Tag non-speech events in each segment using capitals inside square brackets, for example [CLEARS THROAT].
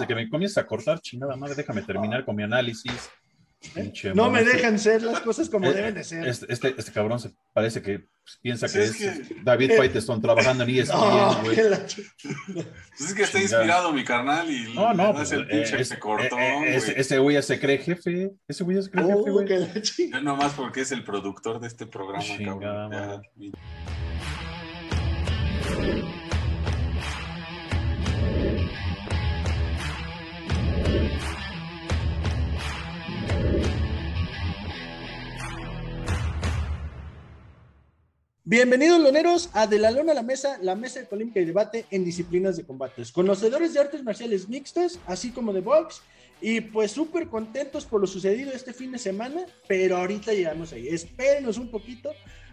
de que me comiences a cortar, chingada madre, déjame terminar con mi análisis. Pinche no me dejan ser las cosas como eh, deben de ser. Este, este, este, cabrón se parece que pues, piensa que es, David Faitelson trabajando en [LAUGHS] ESPN, güey. pues es que está inspirado mi carnal y no, no, pues, el pinche eh, se cortó. Eh, ese güey ya se cree jefe. Ese güey ya se cree jefe, oh, güey. No nomás porque es el productor de este programa, cabrón. Bienvenidos, loneros, a De la Lona a la Mesa, la mesa de polémica y debate en disciplinas de combates. Conocedores de artes marciales mixtas, así como de box, y pues súper contentos por lo sucedido este fin de semana, pero ahorita llegamos ahí. Espérenos un poquito.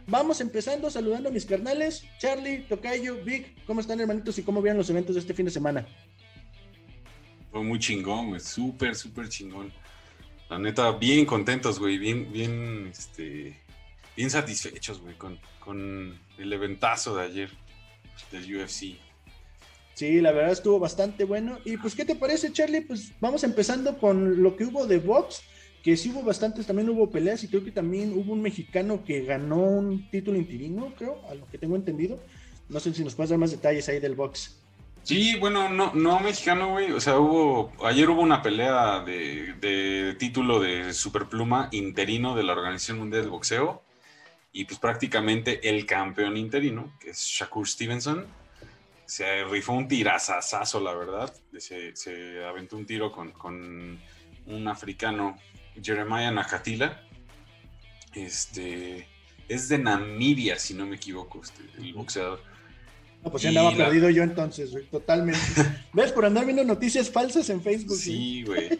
Vamos empezando saludando a mis carnales, Charlie, Tocayo, Vic, ¿cómo están hermanitos y cómo vieron los eventos de este fin de semana? Fue muy chingón, güey, súper, súper chingón. La neta, bien contentos, güey, bien, bien, este, bien satisfechos, güey, con, con el eventazo de ayer del UFC. Sí, la verdad estuvo bastante bueno. Y pues, ¿qué te parece, Charlie? Pues vamos empezando con lo que hubo de box, que sí hubo bastantes, también hubo peleas y creo que también hubo un mexicano que ganó un título interino, creo, a lo que tengo entendido. No sé si nos puedes dar más detalles ahí del box. Sí, bueno, no, no mexicano, güey. O sea, hubo, ayer hubo una pelea de, de título de superpluma interino de la Organización Mundial de Boxeo y pues prácticamente el campeón interino, que es Shakur Stevenson, se rifó un tirazazazo, la verdad. Se, se aventó un tiro con, con, un africano, Jeremiah Nakatila. Este, es de Namibia, si no me equivoco, este, el boxeador. No, pues ya andaba perdido yo entonces, totalmente. [LAUGHS] ¿Ves? Por andar viendo noticias falsas en Facebook. Sí, güey.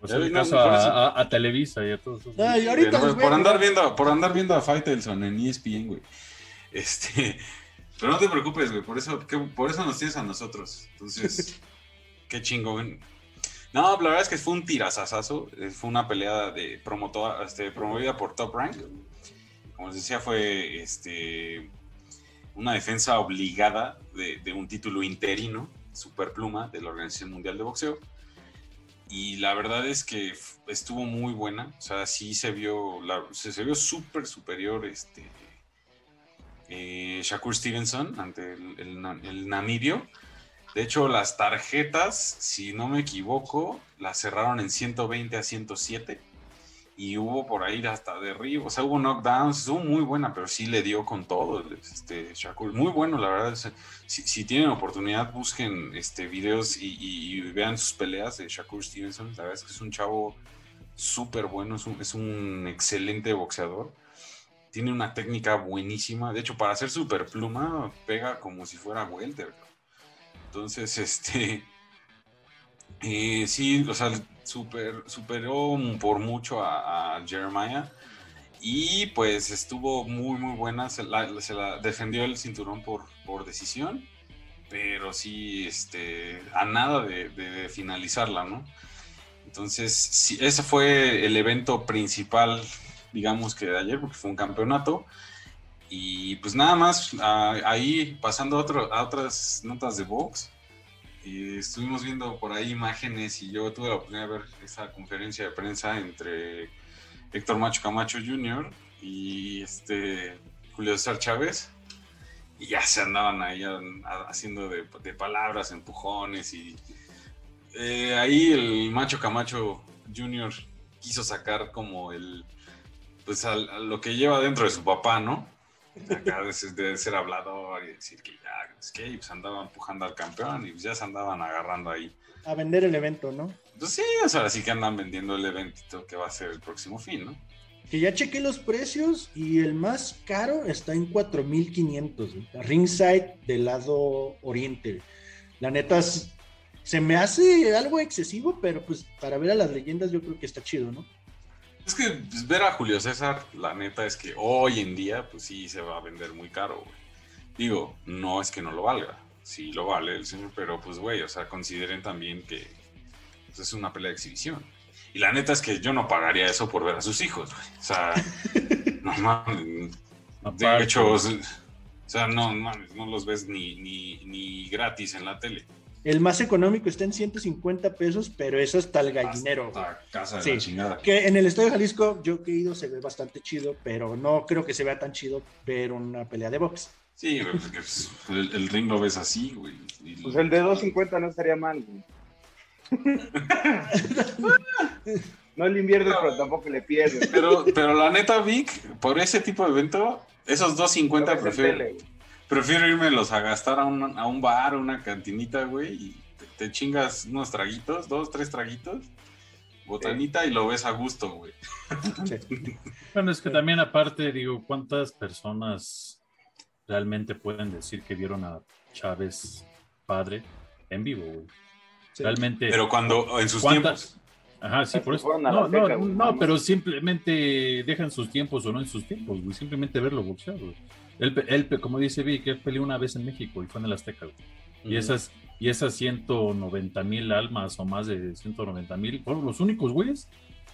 Pues en caso a, Televisa y a todos esos. por, andar viendo, por andar viendo a Faitelson en ESPN, güey. Este, [LAUGHS] pero no te preocupes, güey, por eso, por eso nos tienes a nosotros. Entonces, [LAUGHS] qué chingón. No, la verdad es que fue un tirazazazo. Eh, fue una pelea de promotora, este, promovida por Top Rank. Como les decía, fue este, una defensa obligada de, un título interino, superpluma, de la Organización Mundial de Boxeo. Y la verdad es que estuvo muy buena, o sea, sí se vio, se, vio súper superior este eh, Shakur Stevenson ante el, el, namibio. De hecho, las tarjetas, si no me equivoco, las cerraron en 120 a 107 y hubo por ahí hasta derribo, o sea, hubo knockdowns, estuvo muy buena, pero sí le dio con todo, este, Shakur, muy bueno, la verdad, si, tienen oportunidad, busquen este, videos y, vean sus peleas de Shakur Stevenson, la verdad es que es un chavo súper bueno, es un, excelente boxeador, tiene una técnica buenísima, de hecho, para hacer super pluma, pega como si fuera welter, entonces, [LAUGHS] este, eh, sí, o sea, super, superó por mucho a, Jeremiah y pues estuvo muy muy buena, se la, defendió el cinturón por, por decisión, pero sí, este, a nada de, finalizarla, ¿no? Entonces, sí, ese fue el evento principal, digamos que de ayer, porque fue un campeonato. Y pues nada más, ahí pasando a, a otras notas de box, y estuvimos viendo por ahí imágenes y yo tuve la oportunidad de ver esa conferencia de prensa entre Héctor Macho Camacho Jr. y este Julio César Chávez y ya se andaban ahí haciendo de, palabras, empujones y eh, ahí el Macho Camacho Jr. quiso sacar como el pues lo que lleva dentro de su papá, ¿no? [LAUGHS] Acá de, ser hablador y decir que ya, es que pues andaban empujando al campeón y pues ya se andaban agarrando ahí. A vender el evento, ¿no? Pues sí, o sea, sí que andan vendiendo el evento que va a ser el próximo fin, ¿no? Que ya chequé los precios y el más caro está en 4500, ringside del lado oriente. La neta se me hace algo excesivo, pero pues para ver a las leyendas yo creo que está chido, ¿no? Es que pues, ver a Julio César, la neta es que hoy en día, pues sí se va a vender muy caro, güey. Digo, no es que no lo valga, sí lo vale el señor, pero pues, güey, o sea, consideren también que pues, es una pelea de exhibición. Y la neta es que yo no pagaría eso por ver a sus hijos, güey. O sea, [LAUGHS] no mames. De hecho, o sea, no, no, no los ves ni, ni, ni gratis en la tele. El más económico está en 150 pesos, pero eso está el gallinero. Hasta casa de la chingada. Que en el Estadio Jalisco, yo que he ido, se ve bastante chido, pero no creo que se vea tan chido ver una pelea de box. Sí, güey, porque pues, el, ring lo ves así, güey. Pues el de 250 no estaría mal, güey. [LAUGHS] no le inviertes, pero tampoco le pierdes. Pero, pero la neta, Vic, por ese tipo de evento, esos 250 prefiero, prefiero irme los a gastar a un, a un bar, una cantinita, güey, y te, chingas unos traguitos, dos, tres traguitos, botanita y lo ves a gusto, güey. [LAUGHS] Bueno, es que también aparte, digo, ¿cuántas personas realmente pueden decir que vieron a Chávez padre en vivo, güey? Realmente. Pero cuando, en sus tiempos. Ajá, sí, por eso. No, no, no, pero simplemente dejan sus tiempos o no en sus tiempos, güey. Simplemente verlo boxear, güey. Él, como dice Vic, él peleó una vez en México y fue en el Azteca, Y esas, y esas 190 mil almas o más de 190 mil fueron los únicos güeyes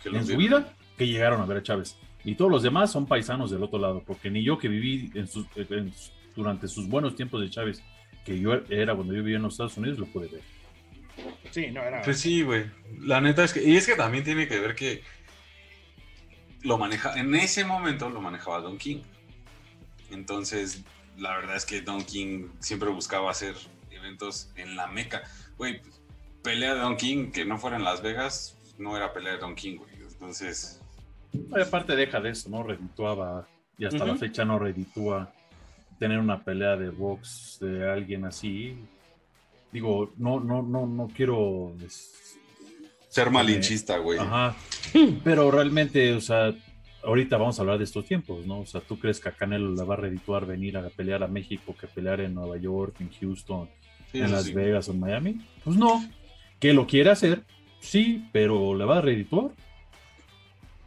en su vida que llegaron a ver a Chávez. Y todos los demás son paisanos del otro lado, porque ni yo que viví en durante sus buenos tiempos de Chávez, que yo era cuando yo vivía en los Estados Unidos, lo pude ver. Sí, no era. Pues sí, güey. La neta es que. Y es que también tiene que ver que. Lo maneja. En ese momento lo manejaba Don King. Entonces, la verdad es que Don King siempre buscaba hacer eventos en la meca. Güey, pelea de Don King que no fuera en Las Vegas, no era pelea de Don King, güey. Entonces. aparte, deja de eso, ¿no? Redituaba. Y hasta la fecha no reditúa tener una pelea de box de alguien así. Digo, no, no, no, no quiero. Ser malinchista, güey. Ajá. Pero realmente, o sea, ahorita vamos a hablar de estos tiempos, ¿no? O sea, ¿tú crees que a Canelo le va a redituar venir a pelear a México que pelear en Nueva York, en Houston, en Las Vegas o en Miami? Pues no. Que lo quiere hacer, sí, pero ¿le va a redituar?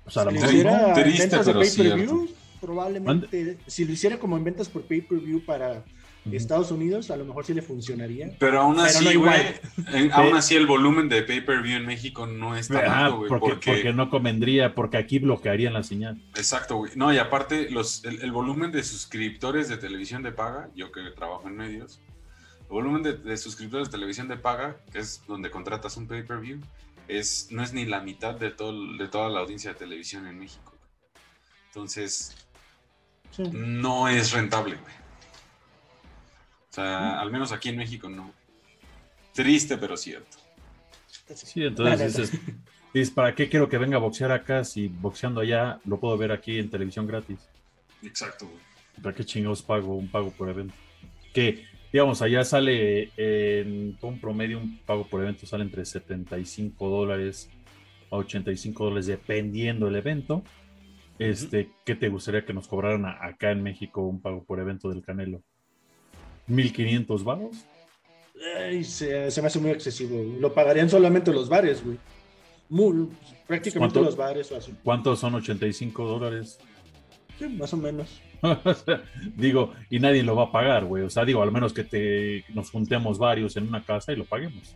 O sea, a lo mejor triste, pero cierto. Probablemente, si lo hiciera como en ventas por pay-per-view para Estados Unidos, a lo mejor sí le funcionaría. Pero aún así, güey, aún así el volumen de pay-per-view en México no está tan alto, güey. Porque, no convendría, porque aquí bloquearían la señal. Exacto, güey. No, y aparte, los, el, volumen de suscriptores de televisión de paga, yo que trabajo en medios, el volumen de, suscriptores de televisión de paga, que es donde contratas un pay-per-view, es, no es ni la mitad de, todo, de toda la audiencia de televisión en México. Entonces, no es rentable, güey. O sea, al menos aquí en México no. Triste, pero cierto. Sí, entonces dices, ¿para qué quiero que venga a boxear acá si boxeando allá lo puedo ver aquí en televisión gratis? Exacto, güey. ¿Para qué chingados pago un pago por evento? Que, digamos, allá sale en un promedio un pago por evento sale entre 75 dólares a 85 dólares dependiendo del evento. Este, ¿qué te gustaría que nos cobraran acá en México un pago por evento del Canelo? 1500 varos. Se, se, me hace muy excesivo. Lo pagarían solamente los bares, güey. prácticamente los bares o así. ¿Cuántos son 85 dólares? Sí, más o menos. [LAUGHS] digo, y nadie lo va a pagar, güey. O sea, digo, al menos que te nos juntemos varios en una casa y lo paguemos.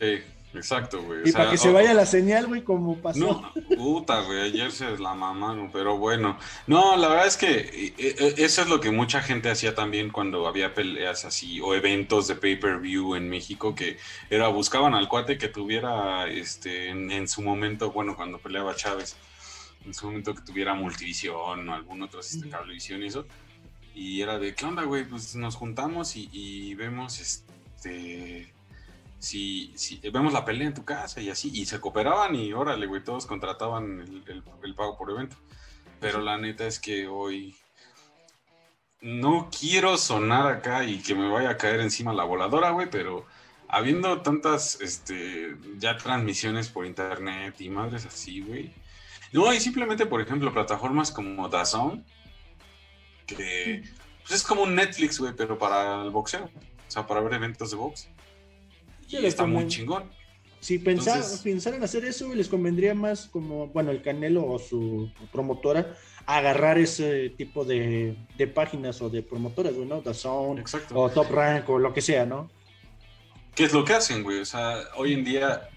Sí. Exacto, güey. Y para que se vaya la señal, güey, como pasó. No, puta, güey, ayer se la mamaron, pero bueno. No, la verdad es que eh, eh, eso es lo que mucha gente hacía también cuando había peleas así o eventos de pay-per-view en México, que era buscaban al cuate que tuviera, este, en, su momento, bueno, cuando peleaba Chávez, en su momento que tuviera Multivisión o algún otro sistema cablevisión y eso. Y era de, ¿qué onda, güey? Pues nos juntamos y, y vemos, este si, si vemos la pelea en tu casa y así, y se cooperaban y órale, güey, todos contrataban el, pago por evento. Pero la neta es que hoy no quiero sonar acá y que me vaya a caer encima la voladora, güey, pero habiendo tantas este, ya transmisiones por internet y madres así, güey. No, y simplemente, por ejemplo, plataformas como DAZN, que pues es como un Netflix, güey, pero para el boxeo, o sea, para ver eventos de box está muy chingón. Si pensaran, en hacer eso, les convendría más como, bueno, el Canelo o su promotora agarrar ese tipo de, páginas o de promotoras, ¿no? Dazón o Top Rank o lo que sea, ¿no? ¿Qué es lo que hacen, güey? O sea, hoy en día,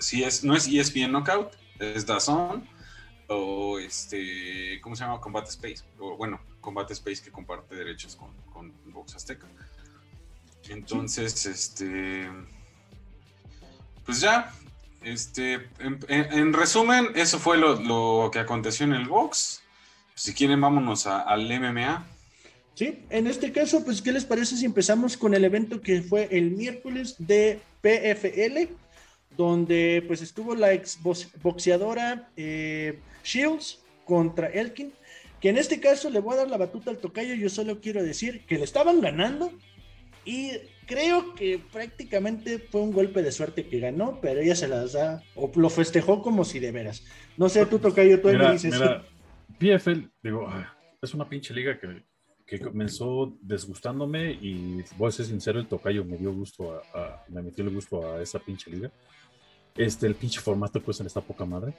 si es, no es ESPN Knockout, es Dazón o este, ¿cómo se llama? Combate Space. O bueno, Combate Space que comparte derechos con, con Box Azteca. Entonces, este. Pues ya. Este. En, resumen, eso fue lo, que aconteció en el box. Si quieren, vámonos al MMA. Sí, en este caso, pues, ¿qué les parece si empezamos con el evento que fue el miércoles de PFL? Donde pues estuvo la ex boxeadora eh, Shields contra Elkin que en este caso le voy a dar la batuta al tocayo, yo solo quiero decir que le estaban ganando y creo que prácticamente fue un golpe de suerte que ganó, pero ella se las da, o lo festejó como si de veras. No sé, tú tocayo, tú me dices. Mira, PFL, digo, ah, es una pinche liga que, que, comenzó desgustándome y voy a ser sincero, el tocayo me dio gusto, a, me metió el gusto a esa pinche liga. Este, el pinche formato pues en esta poca madre.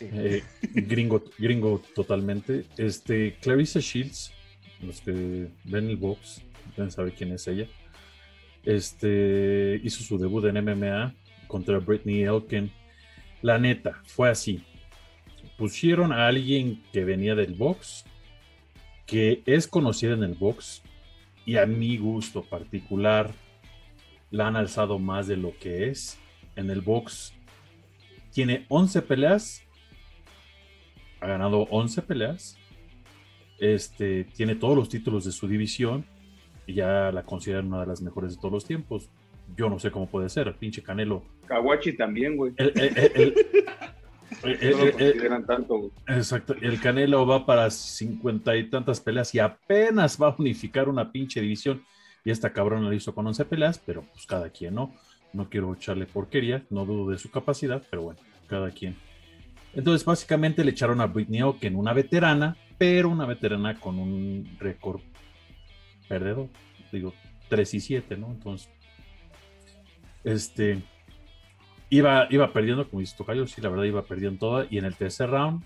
Eh, gringo, gringo totalmente. Este, Clarissa Shields, los que ven el box, deben saber quién es ella. Este, hizo su debut en MMA contra Britney Elkin. La neta, fue así. Pusieron a alguien que venía del box, que es conocida en el box, y a mi gusto particular, la han alzado más de lo que es. En el box tiene 11 peleas ha ganado 11 peleas, este, tiene todos los títulos de su división y ya la consideran una de las mejores de todos los tiempos. Yo no sé cómo puede ser, el pinche Canelo. Kawachi también, güey. [LAUGHS] consideran tanto, Exacto, el Canelo va para cincuenta y tantas peleas y apenas va a unificar una pinche división. Y esta cabrón lo hizo con 11 peleas, pero pues cada quien, ¿no? No quiero echarle porquería, no dudo de su capacidad, pero bueno, cada quien. Entonces, básicamente le echaron a Britney en una veterana, pero una veterana con un récord perdedor. Digo, 3 y 7, ¿no? Entonces, este, iba, iba perdiendo, como dice Tocayo, sí, la verdad iba perdiendo toda. Y en el tercer round,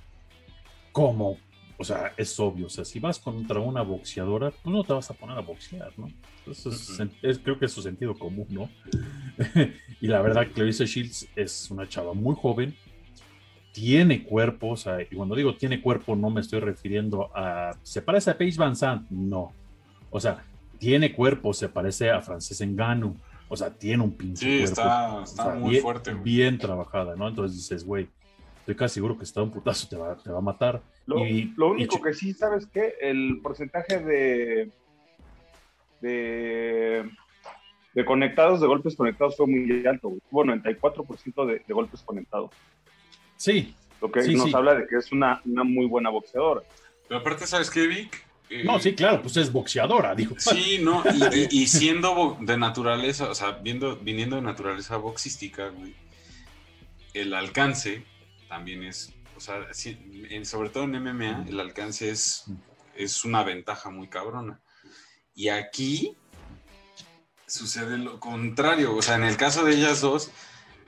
como, o sea, es obvio, o sea, si vas contra una boxeadora, pues no te vas a poner a boxear, ¿no? es, creo que es su sentido común, ¿no? [LAUGHS] y la verdad, Clarissa Shields es una chava muy joven, tiene cuerpo, o sea, y cuando digo tiene cuerpo no me estoy refiriendo a, ¿se parece a Paige Van Sant? No. O sea, tiene cuerpo, se parece a Frances Engano, o sea, tiene un pinche sí, cuerpo. está, muy bien, fuerte. Bien trabajada, ¿no? Entonces dices, güey, estoy casi seguro que está un putazo, te va, te va a matar. Lo, lo único que sí, ¿sabes qué? El porcentaje de, de, de conectados, de golpes conectados fue muy alto. Hubo 94% de, de golpes conectados. Sí. Lo que nos habla de que es una, muy buena boxeadora. Pero aparte, ¿sabes qué, Vic? Eh, no, sí, claro, pues es boxeadora, dijo. Sí, no, y, siendo de naturaleza, o sea, viendo, viniendo de naturaleza boxística, güey, el alcance también es, o sea, sobre todo en MMA, el alcance es, es una ventaja muy cabrona. Y aquí sucede lo contrario, o sea, en el caso de ellas dos,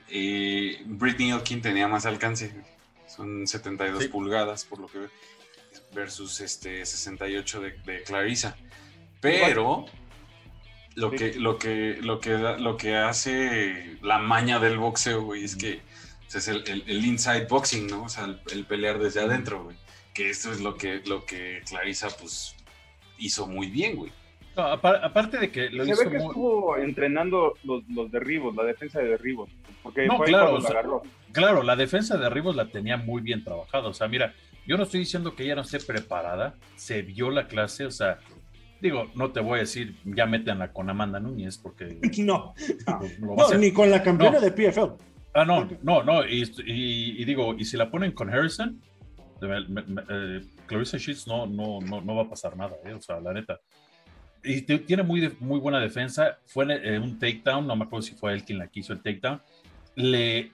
eh, Britney Elkin tenía más alcance, son 72 pulgadas por lo que versus este 68 de, de Clarissa. Pero lo que, lo que, lo que, lo que hace la maña del boxeo, güey, es que es el, el, inside boxing, ¿no? O sea, el, pelear desde adentro, güey. Que esto es lo que, lo que Clarissa, pues, hizo muy bien, güey aparte de que lo Se ve que estuvo entrenando los, derribos, la defensa de derribos. Porque no, claro, claro, la defensa de derribos la tenía muy bien trabajada. O sea, mira, yo no estoy diciendo que ella no esté preparada, se vio la clase, o sea, digo, no te voy a decir, ya métanla con Amanda Núñez, porque. [LAUGHS] No, no, ni con la campeona de PFL. Ah, no, no, no, y, digo, y si la ponen con Harrison, eh, Clarissa Sheets no, no, no, no va a pasar nada, eh, o sea, la neta y tiene muy, muy buena defensa. Fue en, un takedown, no me acuerdo si fue él quien la quiso el takedown. Le,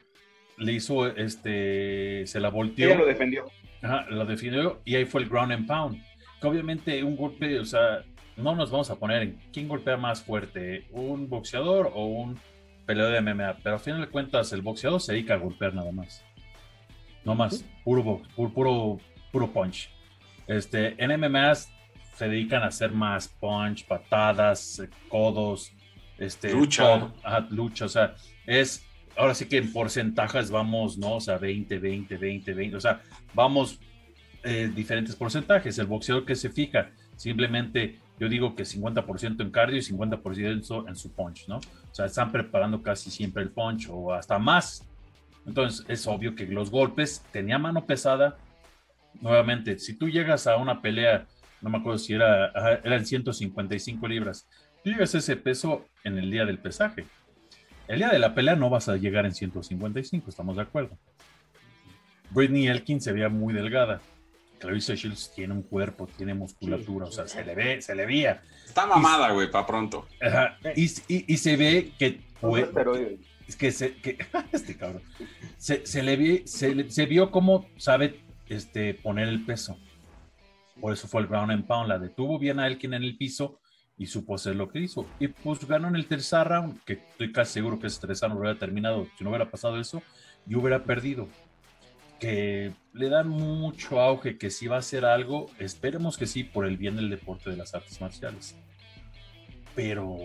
le hizo, este, se la volteó. Ella lo defendió. Ajá, lo defendió y ahí fue el ground and pound. Que obviamente un golpe, o sea, no nos vamos a poner en quién golpea más fuerte, un boxeador o un peleador de MMA, pero a final de cuentas el boxeador se dedica a golpear nada más. No más, puro, box, puro, puro, puro punch. Este, en MMA se dedican a hacer más punch, patadas, codos, este, lucha. lucha, o sea, es, ahora sí que en porcentajes vamos, ¿no? O sea, 20, 20, 20, 20, o sea, vamos eh, diferentes porcentajes. El boxeador que se fija simplemente yo digo que 50% en cardio y 50% en su punch, ¿no? O sea, están preparando casi siempre el punch o hasta más. Entonces, es obvio que los golpes tenía mano pesada. Nuevamente, si tú llegas a una pelea, no me acuerdo si era, eran 155 libras, tú llegas ese peso en el día del pesaje. El día de la pelea no vas a llegar en 155, estamos de acuerdo. Britney Elkin se veía muy delgada. Clarissa Shields tiene un cuerpo, tiene musculatura, o sea, se le ve, se le veía. Está mamada, güey, para pronto. y, se ve que, es que se, que, [LAUGHS] este cabrón, se, le se, vio cómo sabe este, poner el peso. Por eso fue el ground and pound, la detuvo bien a Elkin en el piso y supo hacer lo que hizo. Y pues ganó en el tercer round, que estoy casi seguro que ese tercer round hubiera terminado si no hubiera pasado eso, y hubiera perdido que le dan mucho auge, que si va a hacer algo, esperemos que sí, por el bien del deporte de las artes marciales. Pero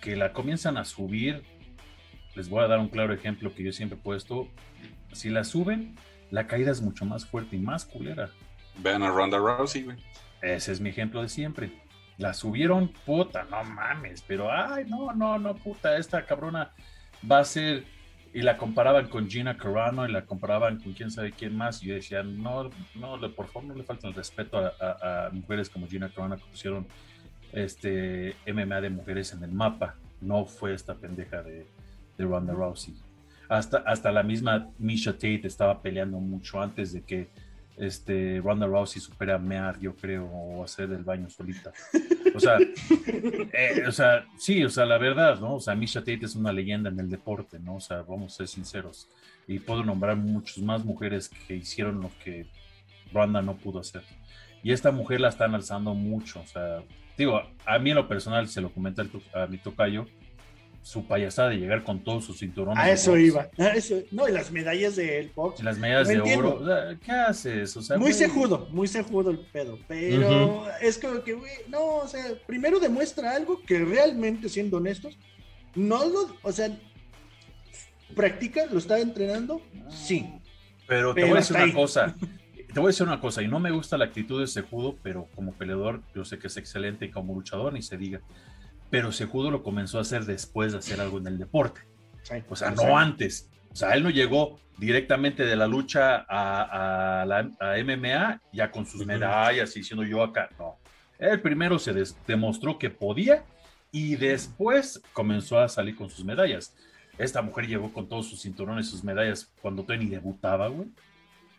que la comienzan a subir, les voy a dar un claro ejemplo que yo siempre he puesto, si la suben, la caída es mucho más fuerte y más culera. Vean a Ronda Rousey, güey. Ese es mi ejemplo de siempre. La subieron, puta, no mames, pero ay, no, no, no, puta, esta cabrona va a ser y la comparaban con Gina Carano y la comparaban con quién sabe quién más. Y yo decía, no, no, por favor, no le falta el respeto a, mujeres como Gina Carano que pusieron este MMA de mujeres en el mapa. No fue esta pendeja de, de Ronda Rousey. Hasta, hasta la misma Misha Tate estaba peleando mucho antes de que este, Ronda Rousey supera a mear, yo creo, o hacer el baño solita. O sea, [LAUGHS] eh, o sea, sí, o sea, la verdad, ¿no? O sea, Misha Tate es una leyenda en el deporte, ¿no? O sea, vamos a ser sinceros. Y puedo nombrar muchas más mujeres que hicieron lo que Ronda no pudo hacer. Y esta mujer la están alzando mucho, o sea, digo, a mí en lo personal, se lo comenta a mi tocayo, su payasada de llegar con todos sus cinturones. A eso iba. No, y las medallas del box. las medallas de oro. ¿Qué haces? O sea, muy cejudo, muy cejudo el pedo. Pero es como que, güey, no, o sea, primero demuestra algo que realmente, siendo honestos, no lo, o sea, practica, lo está entrenando, sí. Pero te voy a decir una cosa. [LAUGHS] Te voy a decir una cosa, y no me gusta la actitud de Cejudo, pero como peleador, yo sé que es excelente y como luchador, ni se diga pero Sejudo lo comenzó a hacer después de hacer algo en el deporte. o sea, no antes. O sea, él no llegó directamente de la lucha a, la, MMA ya con sus medallas y diciendo yo acá. No. Él primero se demostró que podía y después comenzó a salir con sus medallas. Esta mujer llegó con todos sus cinturones, sus medallas cuando ni debutaba, güey.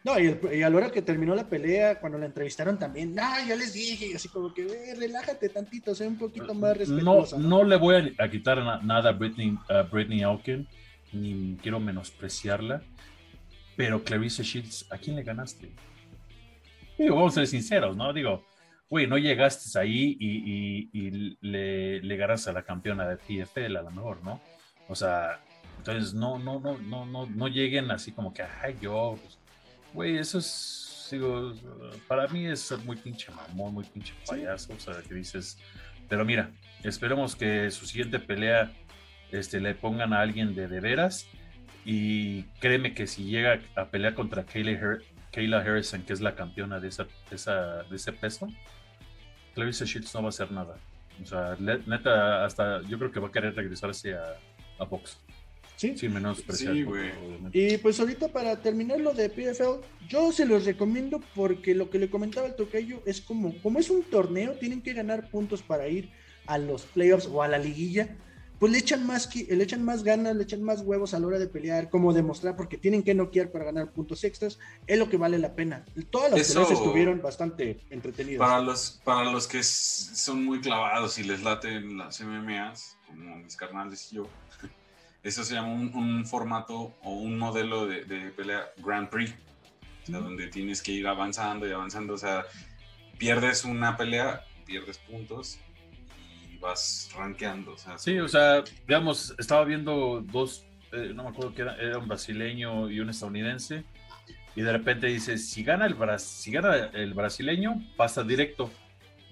No, y, a la hora que terminó la pelea, cuando la entrevistaron también, ah, ya les dije, así como que, relájate tantito, sé un poquito más respetuosa. No, no, le voy a, quitar nada a Britney, a Britney ni quiero menospreciarla, pero Clarissa Shields, ¿a quién le ganaste? Digo, vamos a ser sinceros, ¿no? Digo, güey, no llegaste ahí y, le, le ganaste a la campeona de PFL a lo mejor, ¿no? O sea, entonces no, no, no, no, no, no lleguen así como que, ay, yo, pues, Güey, eso es, digo, para mí es ser muy pinche mamón, muy pinche payaso, o sea, que dices, pero mira, esperemos que su siguiente pelea este, le pongan a alguien de de veras y créeme que si llega a pelear contra Kayla, Harrison, que es la campeona de, esa, de, ese peso, Clarissa Shields no va a hacer nada. O sea, neta, hasta yo creo que va a querer regresarse a, a box. Sí, menos sí, Y pues ahorita para terminar lo de PFL, yo se los recomiendo porque lo que le comentaba el tocayo es como, como es un torneo, tienen que ganar puntos para ir a los playoffs o a la liguilla, pues le echan más, le echan más ganas, le echan más huevos a la hora de pelear, como demostrar, porque tienen que noquear para ganar puntos extras, es lo que vale la pena. Todas las peleas estuvieron bastante entretenidas. Para los, para los que son muy clavados y les laten las MMAs, como mis carnales y yo, eso se llama un, formato o un modelo de, pelea Grand Prix, donde tienes que ir avanzando y avanzando. O sea, pierdes una pelea, pierdes puntos y vas rankeando. sí, o sea, digamos, estaba viendo dos, eh, no me acuerdo que era, era, un brasileño y un estadounidense. Y de repente dice, si gana el, si gana el brasileño, pasa directo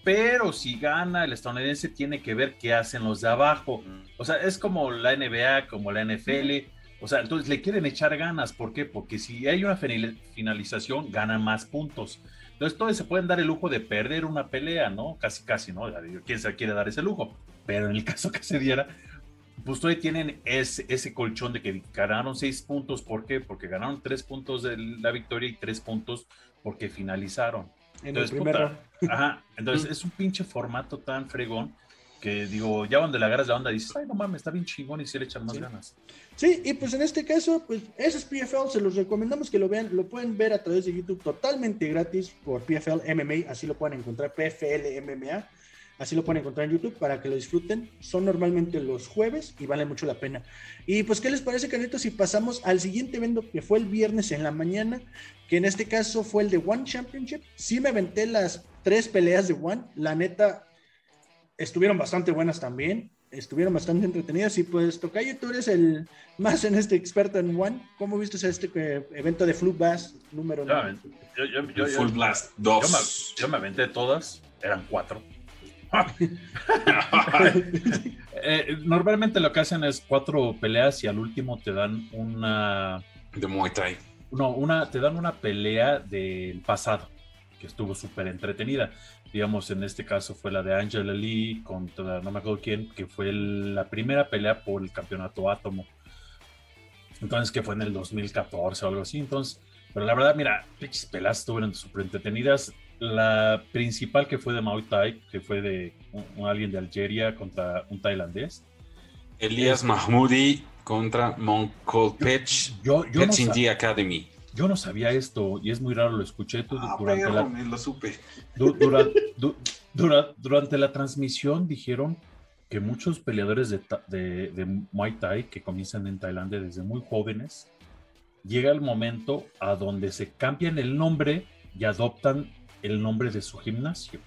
pero si gana el estadounidense tiene que ver qué hacen los de abajo. O sea, es como la NBA, como la NFL. O sea, entonces le quieren echar ganas. ¿Por qué? Porque si hay una finalización, ganan más puntos. Entonces, todos se pueden dar el lujo de perder una pelea, ¿no? Casi, casi, ¿no? ¿Quién se quiere dar ese lujo? Pero en el [LAUGHS] caso que se diera, pues todavía tienen ese, ese colchón de que ganaron seis puntos. ¿Por qué? Porque ganaron tres puntos de la victoria y tres puntos porque finalizaron. Entonces, ajá, [LAUGHS] entonces es un pinche formato tan fregón que digo, ya donde le agarras la onda dices, ay, no mames, está bien chingón y si le echan más ganas. Sí, y pues en este caso, pues ese es PFL, se los recomendamos que lo vean, lo pueden ver a través de YouTube totalmente gratis por PFL MMA, así lo pueden encontrar, PFL MMA, así lo pueden encontrar en YouTube para que lo disfruten. Son normalmente los jueves y vale mucho la pena. Y pues, ¿qué les parece, Canito, si pasamos al siguiente evento que fue el viernes en la mañana, que en este caso fue el de One Championship? Sí me aventé las tres peleas de One, la neta, estuvieron bastante buenas también, estuvieron bastante entretenidas y pues Tocayo, tú eres el más en este experto en One. ¿Cómo viste este eh, evento de Flu Blast número 9? Full Blast 2. Yo me, aventé todas, eran cuatro. Eh, normalmente lo que hacen es cuatro peleas y al último te dan una... De Muay Thai. No, una, te dan una pelea del pasado, que estuvo súper entretenida digamos, en este caso fue la de Angela Lee contra no me acuerdo quién, que fue la primera pelea por el campeonato átomo. Entonces, que fue en el 2014 o algo así. Entonces, pero la verdad, mira, pinches pelas estuvieron súper entretenidas. La principal que fue de Muay Thai, que fue de un, alguien de Algeria contra un tailandés. Elías Mahmoudi contra Monkolpech yo, yo, yo Academy yo no sabía esto y es muy raro, lo escuché ah, durante, la, lo supe. durante la transmisión dijeron que muchos peleadores de, de, Muay Thai que comienzan en Tailandia desde muy jóvenes, llega el momento a donde se cambian el nombre y adoptan el nombre de su gimnasio.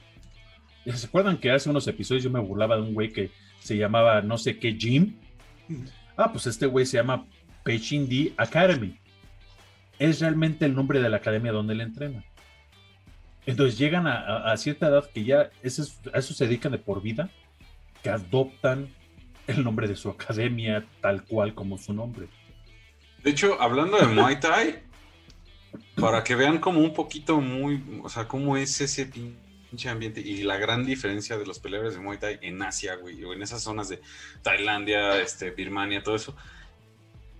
¿Se acuerdan que hace unos episodios yo me burlaba de un güey que se llamaba no sé qué gym? Ah, pues este güey se llama Pechindi Academy es realmente el nombre de la academia donde él entrena. Entonces llegan a, cierta edad que ya eso, a eso se dedican de por vida, que adoptan el nombre de su academia tal cual como su nombre. De hecho, hablando de Muay Thai, para que vean como un poquito muy, o sea, cómo es ese pinche ambiente y la gran diferencia de los peleadores de Muay Thai en Asia, güey, o en esas zonas de Tailandia, este, Birmania, todo eso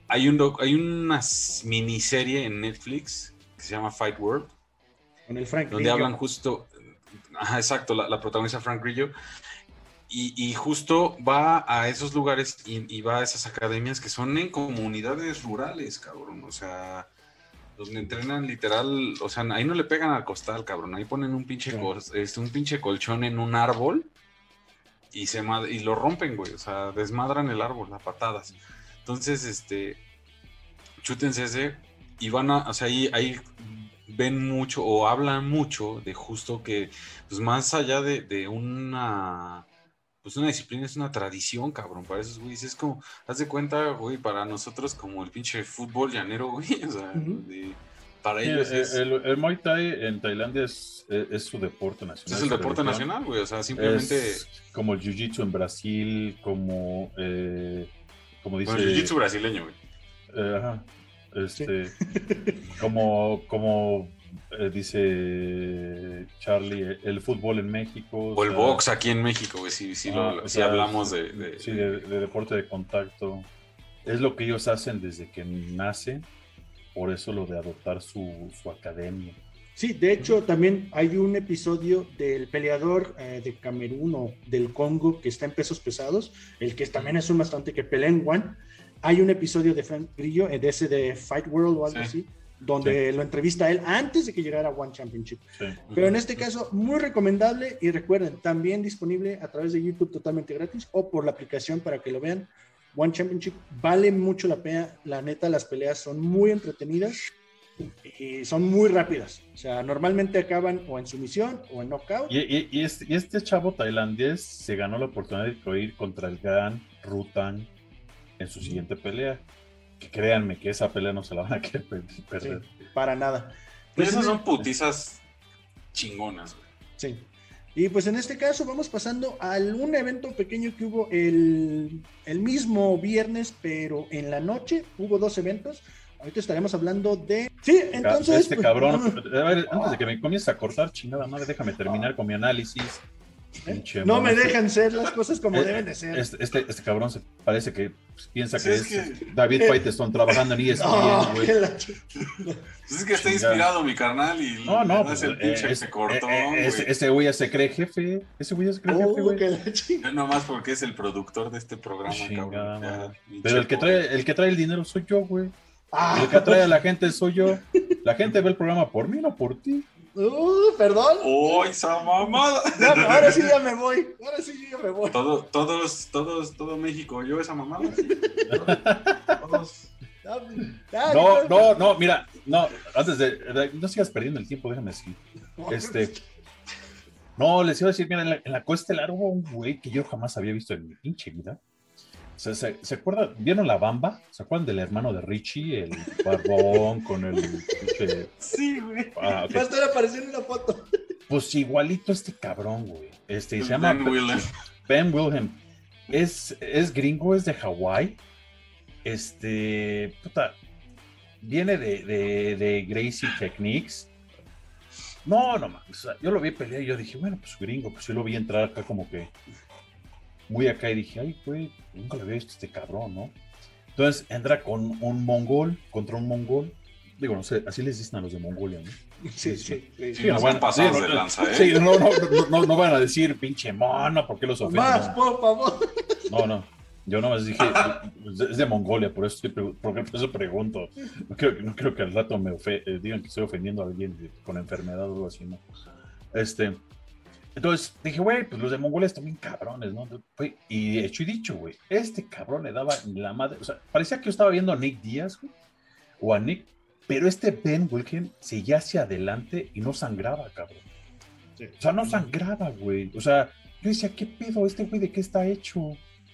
hay, un hay una miniserie en Netflix que se llama Fight World. Con el Frank Donde hablan justo. Ajá, exacto, la, protagonista Frank Grillo. Y, justo va a esos lugares y, va a esas academias que son en comunidades rurales, cabrón. O sea, donde entrenan literal. O sea, ahí no le pegan al costal, cabrón. Ahí ponen un pinche, este, un pinche colchón en un árbol y, se, y lo rompen, güey. O sea, desmadran el árbol a patadas. Entonces, este, chútense ese y van a, o sea, ahí, ahí ven mucho o hablan mucho de justo que, pues más allá de, una, pues una disciplina es una tradición, cabrón, para esos güeyes. Es como, haz de cuenta, güey, para nosotros como el pinche fútbol llanero, [LAUGHS] güey, o sea, para ellos es... El, Muay Thai en Tailandia es, es, su deporte nacional. Es el deporte nacional, güey, o sea, simplemente... como el Jiu-Jitsu en Brasil, como... Eh, como dice. Bueno, jiu-jitsu brasileño, güey. Eh, ajá. Este, como, como eh, dice Charlie, el fútbol en México. O, el box aquí en México, güey, si, si, hablamos de, Sí, de, deporte de contacto. Es lo que ellos hacen desde que nacen, por eso lo de adoptar su, su academia. Sí, de hecho también hay un episodio del peleador eh, de Camerún o del Congo que está en pesos pesados, el que también es un bastante que pelea en One. Hay un episodio de Frank Grillo, eh, de ese de Fight World o algo así, donde lo entrevista a él antes de que llegara a One Championship. Pero en este caso, muy recomendable y recuerden, también disponible a través de YouTube totalmente gratis o por la aplicación para que lo vean. One Championship vale mucho la pena, la neta, las peleas son muy entretenidas y son muy rápidas. O sea, normalmente acaban o en sumisión o en knockout. Y, este, chavo tailandés se ganó la oportunidad de ir contra el gran Rutan en su siguiente pelea. Que créanme que esa pelea no se la van a querer [LAUGHS] perder. para nada. Pues esas son putizas chingonas, Sí. Y pues en este caso vamos pasando a un evento pequeño que hubo el, el mismo viernes, pero en la noche hubo dos eventos. Ahorita estaremos hablando de. Sí, entonces. Este pues, cabrón. [LAUGHS] antes de que me comiences a cortar, chingada madre, déjame terminar con mi análisis. No me dejan ser las cosas como eh, deben de ser. Este, este, este, cabrón se parece que pues, piensa que es, David Faitelson trabajando en [LAUGHS] ESPN, güey. Pues es que está inspirado mi carnal y no, no, pues, el pinche eh, cortó. Eh, ese güey ya se cree jefe. Ese güey ya se cree jefe, oh, güey. No nomás porque es el productor de este programa, cabrón. Pero el que, trae, el que trae el dinero soy yo, güey. Ah. El que atrae a la gente soy yo. La gente ve el programa por mí, no por ti. Uh, perdón. ¡Uy, esa mamada! ahora sí ya me voy. Ahora sí ya me voy. Todo, todos, todos, todo México, yo esa mamada. Todos. No, no, no, mira, no, antes de, no sigas perdiendo el tiempo, déjame decir. Este, no, les iba a decir, mira, en la, en la hubo un güey que yo jamás había visto en mi pinche vida. ¿Se, se, acuerdan? ¿Vieron la bamba? ¿Se acuerdan del hermano de Richie? El barbón con el. Sí, güey. Ah, Va a estar apareciendo en la foto. Pues igualito este cabrón, güey. Este, se llama. Ben Wilhelm. Ben Wilhelm. Es, es gringo, es de Hawái. Este. Puta. Viene de, de, de Gracie Techniques. No, no mames. yo lo vi pelear y yo dije, bueno, pues gringo, pues yo lo vi entrar acá como que muy acá y dije, ay, güey, nunca lo había visto este cabrón, ¿no? Entonces entra con un mongol, contra un mongol. Digo, no sé, así les dicen a los de Mongolia, ¿no? Sí, sí. sí, no, van, sí, no, de lanza, ¿eh? sí no, no, no, no, van a decir pinche mono, ¿por qué los ofenden? Más, por favor. No, no. Yo nomás dije, es de Mongolia, por eso, por eso pregunto. No creo, no creo que al rato me eh, digan que estoy ofendiendo a alguien con enfermedad o algo así, ¿no? Este, entonces dije, güey, pues los de Mongolia están bien cabrones, ¿no? Y hecho y dicho, güey, este cabrón le daba la madre, o sea, parecía que yo estaba viendo a Nick Díaz, güey, o a Nick, pero este Ben Wilken seguía hacia adelante y no sangraba, cabrón. O sea, no sangraba, güey. O sea, yo decía, ¿qué pedo? ¿Este güey de qué está hecho?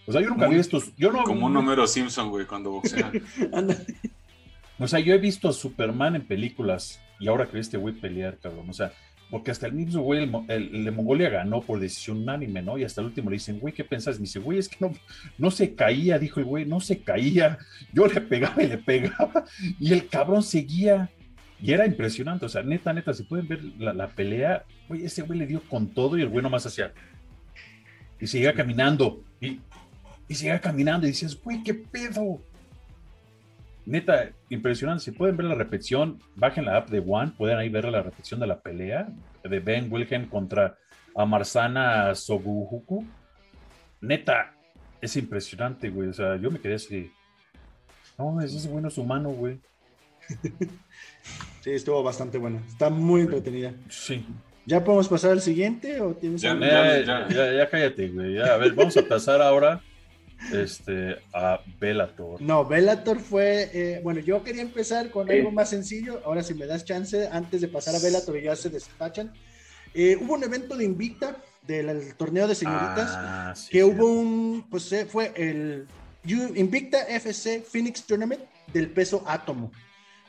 O sea, yo nunca vi estos. Yo no, como un número Simpson, güey, cuando boxea. [LAUGHS] o sea, yo he visto a Superman en películas y ahora que este güey pelear, cabrón. O sea, porque hasta el mismo güey, el, de Mongolia ganó por decisión unánime, ¿no? Y hasta el último le dicen, güey, ¿qué pensás? Me dice, güey, es que no, no se caía, dijo el güey, no se caía. Yo le pegaba y le pegaba, y el cabrón seguía. Y era impresionante, o sea, neta, neta, si pueden ver la, pelea, güey, ese güey le dio con todo y el güey nomás hacía. Y seguía caminando, y, y seguía caminando, y dices, güey, ¿qué pedo? Neta, impresionante. Si pueden ver la repetición, bajen la app de One, pueden ahí ver la repetición de la pelea de Ben Wilhelm contra Amarzana Soguhuku. Neta, es impresionante, güey. O sea, yo me quedé así. No, ese güey no es humano, güey. [LAUGHS] Sí, estuvo bastante buena. Está muy entretenida. Sí. ¿Ya podemos pasar al siguiente? ¿o tienes ya, ya, ya, ya, cállate, güey. a ver, vamos a pasar ahora este, a Bellator. No, Bellator fue, eh, bueno, yo quería empezar con algo más sencillo, ahora si me das chance, antes de pasar a Bellator y ya se despachan. Eh, hubo un evento de Invicta del torneo de señoritas, ah, que hubo un, pues eh, fue el Invicta FC Phoenix Tournament del peso átomo.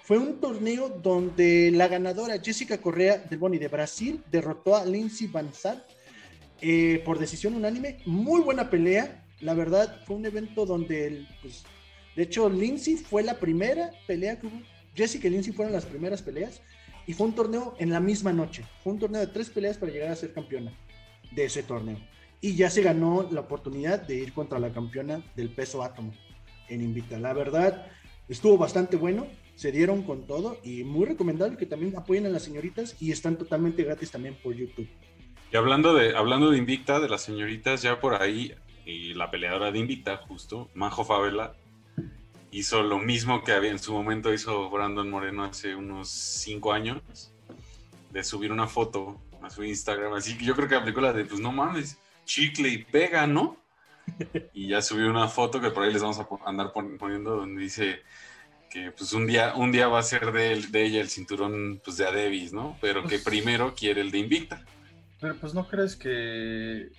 Fue un torneo donde la ganadora Jessica Correa del Boni de Brasil derrotó a Lindsay Van por decisión unánime. Muy buena pelea la verdad fue un evento donde, pues, de hecho, Lindsay fue la primera pelea que hubo. Jessica y Lindsay fueron las primeras peleas y fue un torneo en la misma noche. Fue un torneo de tres peleas para llegar a ser campeona de ese torneo. Y ya se ganó la oportunidad de ir contra la campeona del peso átomo en Invita. La verdad, estuvo bastante bueno, se dieron con todo y muy recomendable que también apoyen a las señoritas y están totalmente gratis también por YouTube. Y hablando de, hablando de Invicta, de las señoritas, ya por ahí y la peleadora de Invicta, justo, Majo Favela, hizo lo mismo que había en su momento hizo Brandon Moreno hace unos cinco años, de subir una foto a su Instagram. Así que yo creo que aplicó la de, pues no mames, chicle y pega, ¿no? [LAUGHS] Y ya subió una foto que por ahí les vamos a andar poniendo donde dice que pues un día, un día va a ser de, de ella el cinturón pues de Adebis, ¿no? Pero que pues primero quiere el de Invicta. Pero pues no crees que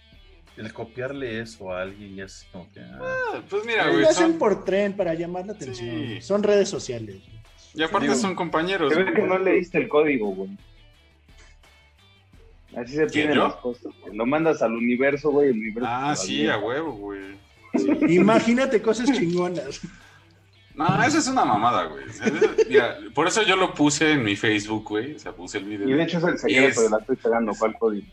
el copiarle eso a alguien ya es como que. Ah. ah pues mira, güey. Lo hacen por tren para llamar la atención. Son redes sociales. Y aparte son compañeros. Se ve que no leíste el código, güey. Así se piden las cosas. Lo mandas al universo, güey. El universo ah, sí, a huevo, güey. Imagínate cosas chingonas. No, eso es una mamada, güey. Mira, por eso yo lo puse en mi Facebook, güey. O sea, puse el video. Y de hecho es el secreto de la estoy pegando, ¿cuál código?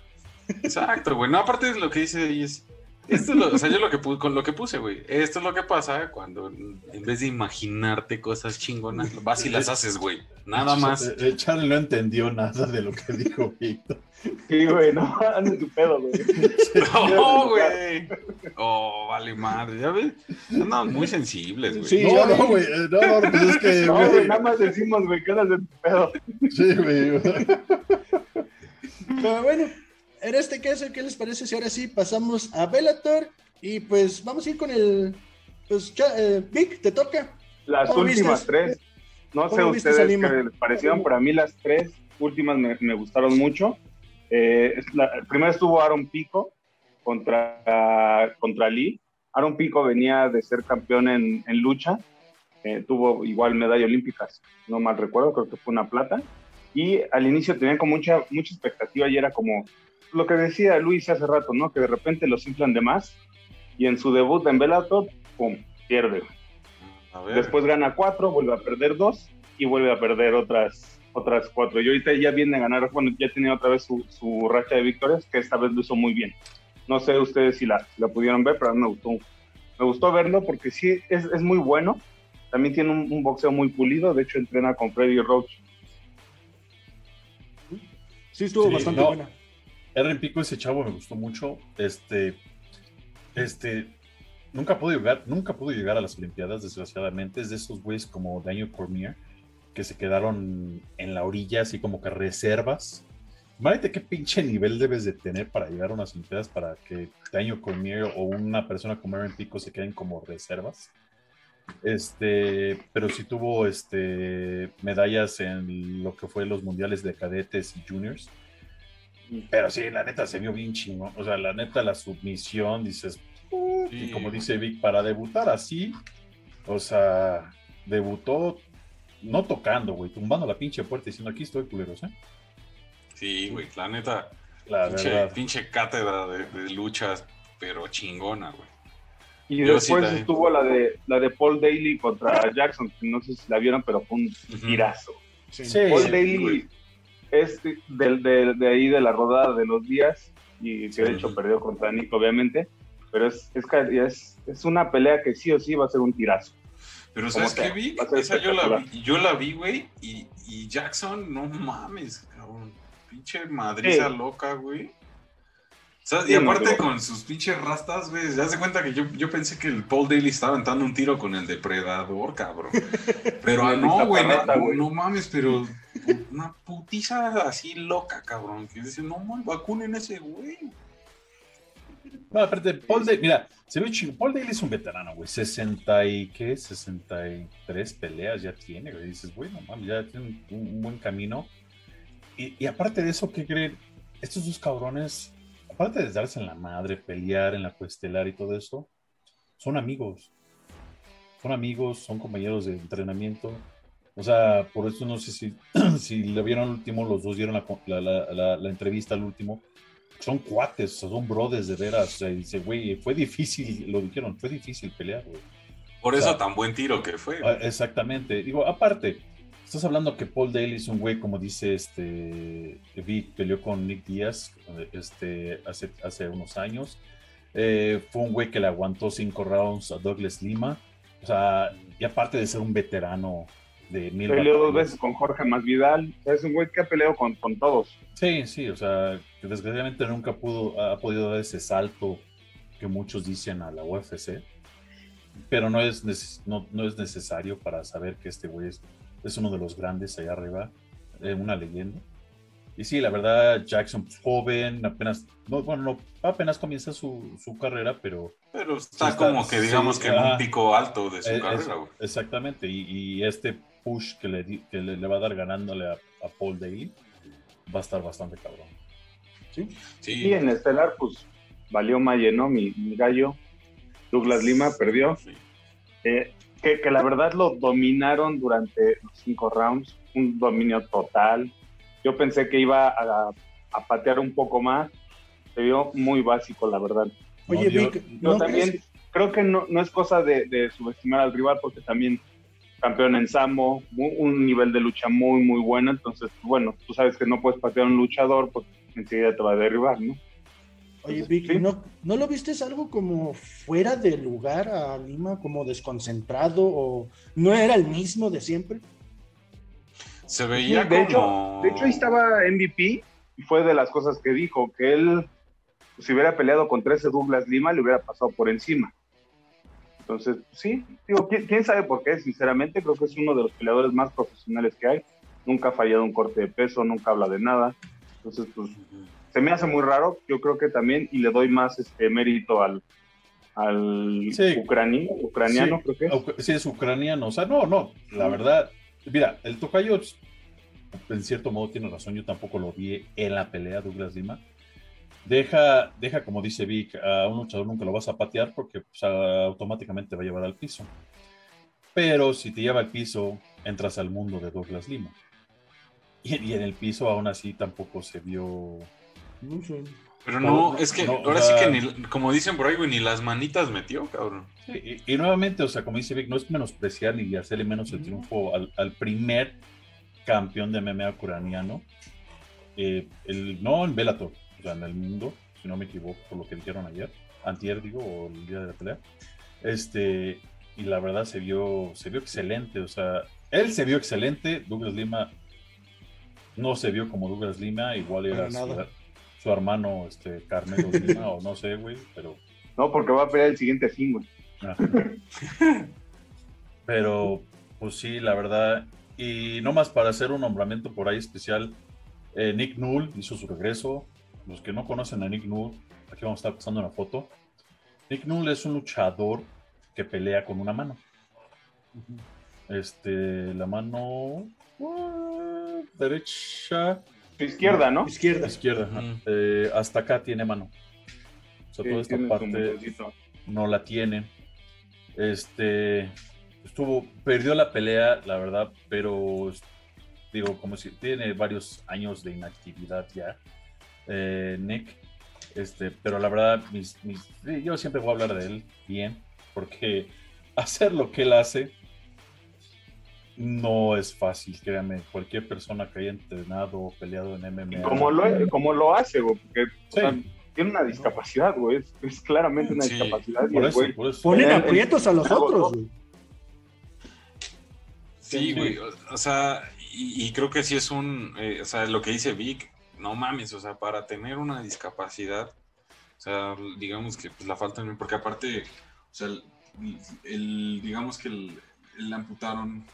Exacto, güey. No, aparte de lo que dice ahí es esto es lo, o sea, yo lo que con lo que puse, güey. Esto es lo que pasa cuando en vez de imaginarte cosas chingonas, vas y las haces, güey. Nada más. El eh, eh, Charlie no entendió nada de lo que dijo Víctor. Sí, güey, no, [LAUGHS] anda tu pedo, güey. [LAUGHS] No, güey. Oh, vale madre, ya ves. Andan muy sensibles, güey. Sí, no, no, güey. Eh, no, no, pues es que. No, güey, nada más decimos, güey, que andas de tu pedo. Sí, güey. Pero bueno, en este caso, ¿qué les parece si ahora sí pasamos a Bellator? Y pues vamos a ir con el. Pues, eh, Vic, te toca. Las últimas tres. No sé ustedes qué les parecieron, pero a mí las tres últimas me, gustaron mucho. Eh, primero estuvo Aaron Pico contra, contra Lee. Aaron Pico venía de ser campeón en, lucha. Eh, tuvo igual medalla olímpica, no mal recuerdo, creo que fue una plata. Y al inicio tenía como mucha, mucha expectativa y era como, lo que decía Luis hace rato, ¿no? Que de repente los inflan de más y en su debut en Bellator, ¡pum! pierde. Después gana cuatro, vuelve a perder dos y vuelve a perder otras, otras cuatro. Y ahorita ya viene a ganar, bueno, ya tiene otra vez su, su racha de victorias, que esta vez lo hizo muy bien. No sé ustedes si la, la pudieron ver, pero a mí me gustó, me gustó verlo porque sí es, es muy bueno. También tiene un, boxeo muy pulido, de hecho entrena con Freddy Roach. Sí, estuvo bastante buena. Erren Pico, ese chavo me gustó mucho. Este, este, nunca pudo llegar, nunca pudo llegar a las Olimpiadas, desgraciadamente. Es de esos güeyes como Daniel Cormier, que se quedaron en la orilla, así como que reservas. Imagínate qué pinche nivel debes de tener para llegar a unas Olimpiadas para que Daniel Cormier o una persona como Erren Pico se queden como reservas. Este, pero sí tuvo este, medallas en lo que fue los mundiales de cadetes y juniors pero sí, la neta se vio bien chingón. O sea, la neta, la submisión, dices, y como dice Vic, para debutar así, o sea, debutó no tocando, güey, tumbando la pinche puerta diciendo aquí estoy, culeros, ¿eh? Sí, güey, la neta. La pinche, verdad. pinche cátedra de, luchas, pero chingona, güey. Y después estuvo la de la de Paul Daly contra Jackson, que no sé si la vieron, pero fue un tirazo. Sí. Paul Daly es de, de, ahí de la rodada de los días y que de hecho perdió contra Nick obviamente, pero es, es, es, una pelea que sí o sí va a ser un tirazo. Pero ¿sabes qué vi? Esa yo la vi, yo la vi, güey, y, y, Jackson, no mames, cabrón, pinche madriza loca, güey y aparte con sus pinches rastas, güey, ya se cuenta que yo, yo pensé que el Paul Daly estaba aventando un tiro con el depredador, cabrón. [LAUGHS] Pero no, güey, no, mames, pero una putiza así loca, cabrón. Que dice, no mames, vacunen ese güey. No, aparte, Paul Daly, mira, se ve chido. Paul Daly es un veterano, güey. 60 y, ¿qué? 63 peleas ya tiene, güey. Dices, güey, no ya tiene un, buen camino. Y, y aparte de eso, ¿qué creen? Estos dos cabrones aparte de darse en la madre, pelear en la cuestelar y todo eso, son amigos. Son amigos, son compañeros de entrenamiento. O sea, por eso no sé si, [CLEARS THROAT] si lo vieron al último, los dos dieron la, la, entrevista al último. Son cuates, son brothers de veras. O sea, dice, güey, fue difícil, lo dijeron, fue difícil pelear, güey. Por eso tan buen tiro que fue. Ah, exactamente. Digo, aparte, Estás hablando que Paul Daly es un güey, como dice este Vic, peleó con Nick Díaz este, hace, hace unos años. Eh, fue un güey que le aguantó cinco rounds a Douglas Lima. O sea, y aparte de ser un veterano de mil. Peleó dos veces con Jorge Masvidal. es un güey que ha peleado con, con todos. Sí, sí, o sea, que desgraciadamente nunca pudo, ha podido dar ese salto que muchos dicen a la UFC. Pero no es, no, no es necesario para saber que este güey es es uno de los grandes allá arriba, eh, una leyenda. Y sí, la verdad, Jackson, pues, joven, apenas, no, bueno, no, apenas comienza su, su carrera, pero... Pero está, como que digamos que en un pico alto de su eh, carrera, güey. Exactamente, y, y, este push que le, que le, va a dar ganándole a, Paul Daly va a estar bastante cabrón. Sí, sí. Y en Estelar, pues, valió Maye, ¿no? Mi, mi gallo, Douglas Lima, perdió. Eh, que, la verdad lo dominaron durante los cinco rounds, un dominio total. Yo pensé que iba a, patear un poco más, se vio muy básico, la verdad. Oye, yo, también creo que no, no es cosa de, subestimar al rival, porque también campeón en Samo, un nivel de lucha muy, muy bueno. Entonces, bueno, tú sabes que no puedes patear a un luchador, pues enseguida te va a derribar, ¿no? Oye, Vic, ¿no, ¿no lo viste algo como fuera de lugar a Lima, como desconcentrado o no era el mismo de siempre? Se veía de Hecho, de hecho, ahí estaba MVP y fue de las cosas que dijo, que él, si hubiera peleado contra ese Douglas Lima, le hubiera pasado por encima. Entonces, sí, digo, ¿quién, sabe por qué? Sinceramente, creo que es uno de los peleadores más profesionales que hay. Nunca ha fallado un corte de peso, nunca habla de nada. Entonces, pues, se me hace muy raro. Yo creo que también, y le doy más este mérito al, al ucraniano, creo que Sí, es ucraniano. O sea, no, no, la verdad, mira, el tocayo, en cierto modo, tiene razón. Yo tampoco lo vi en la pelea, Douglas Lima deja, deja, como dice Vic, a un luchador nunca lo vas a patear porque pues, automáticamente va a llevar al piso. Pero si te lleva al piso, entras al mundo de Douglas Lima. Y, en el piso aún así tampoco se vio. Pero no, es que ahora sí que ni, como dicen por ahí, güey, ni las manitas metió, cabrón. y, nuevamente, o sea, como dice Vic, no es menospreciar ni hacerle menos el triunfo al, al primer campeón de MMA ucraniano. Eh, el, no en Bellator, o sea, en el mundo, si no me equivoco, por lo que dijeron ayer, antier digo, o el día de la pelea. Este, y la verdad se vio, se vio excelente, o sea, él se vio excelente, Douglas Lima no se vio como Douglas Lima, igual era su, hermano, este, Carmelo [LAUGHS] Lima, o no sé, güey, pero... No, porque va a pelear el siguiente fin, güey. Ah. [LAUGHS] pero, pues sí, la verdad, y no más para hacer un nombramiento por ahí especial, eh, Nick Null hizo su regreso, los que no conocen a Nick Null, aquí vamos a estar pasando una foto. Nick Null es un luchador que pelea con una mano. Este, la mano uh, derecha. Izquierda, ¿no? Izquierda. Izquierda. Eh, hasta acá tiene mano. O sea, toda esta parte no la tiene. Este, estuvo, perdió la pelea, la verdad, pero digo, como si tiene varios años de inactividad ya eh, Nick. Este, pero la verdad, yo siempre voy a hablar de él bien, porque [LAUGHS] hacer lo que él hace no es fácil, créanme. Cualquier persona que haya entrenado o peleado en MMA. Como lo, como lo hace, porque tiene una discapacidad, güey. Es, claramente una discapacidad. Ponen aprietos a los otros, güey. Sí, güey. O, sea, y, creo que sí es un. Eh, o sea, lo que dice Vic, no mames, o sea, para tener una discapacidad, o sea, digamos que pues, la falta, porque aparte, o sea, el, digamos que le amputaron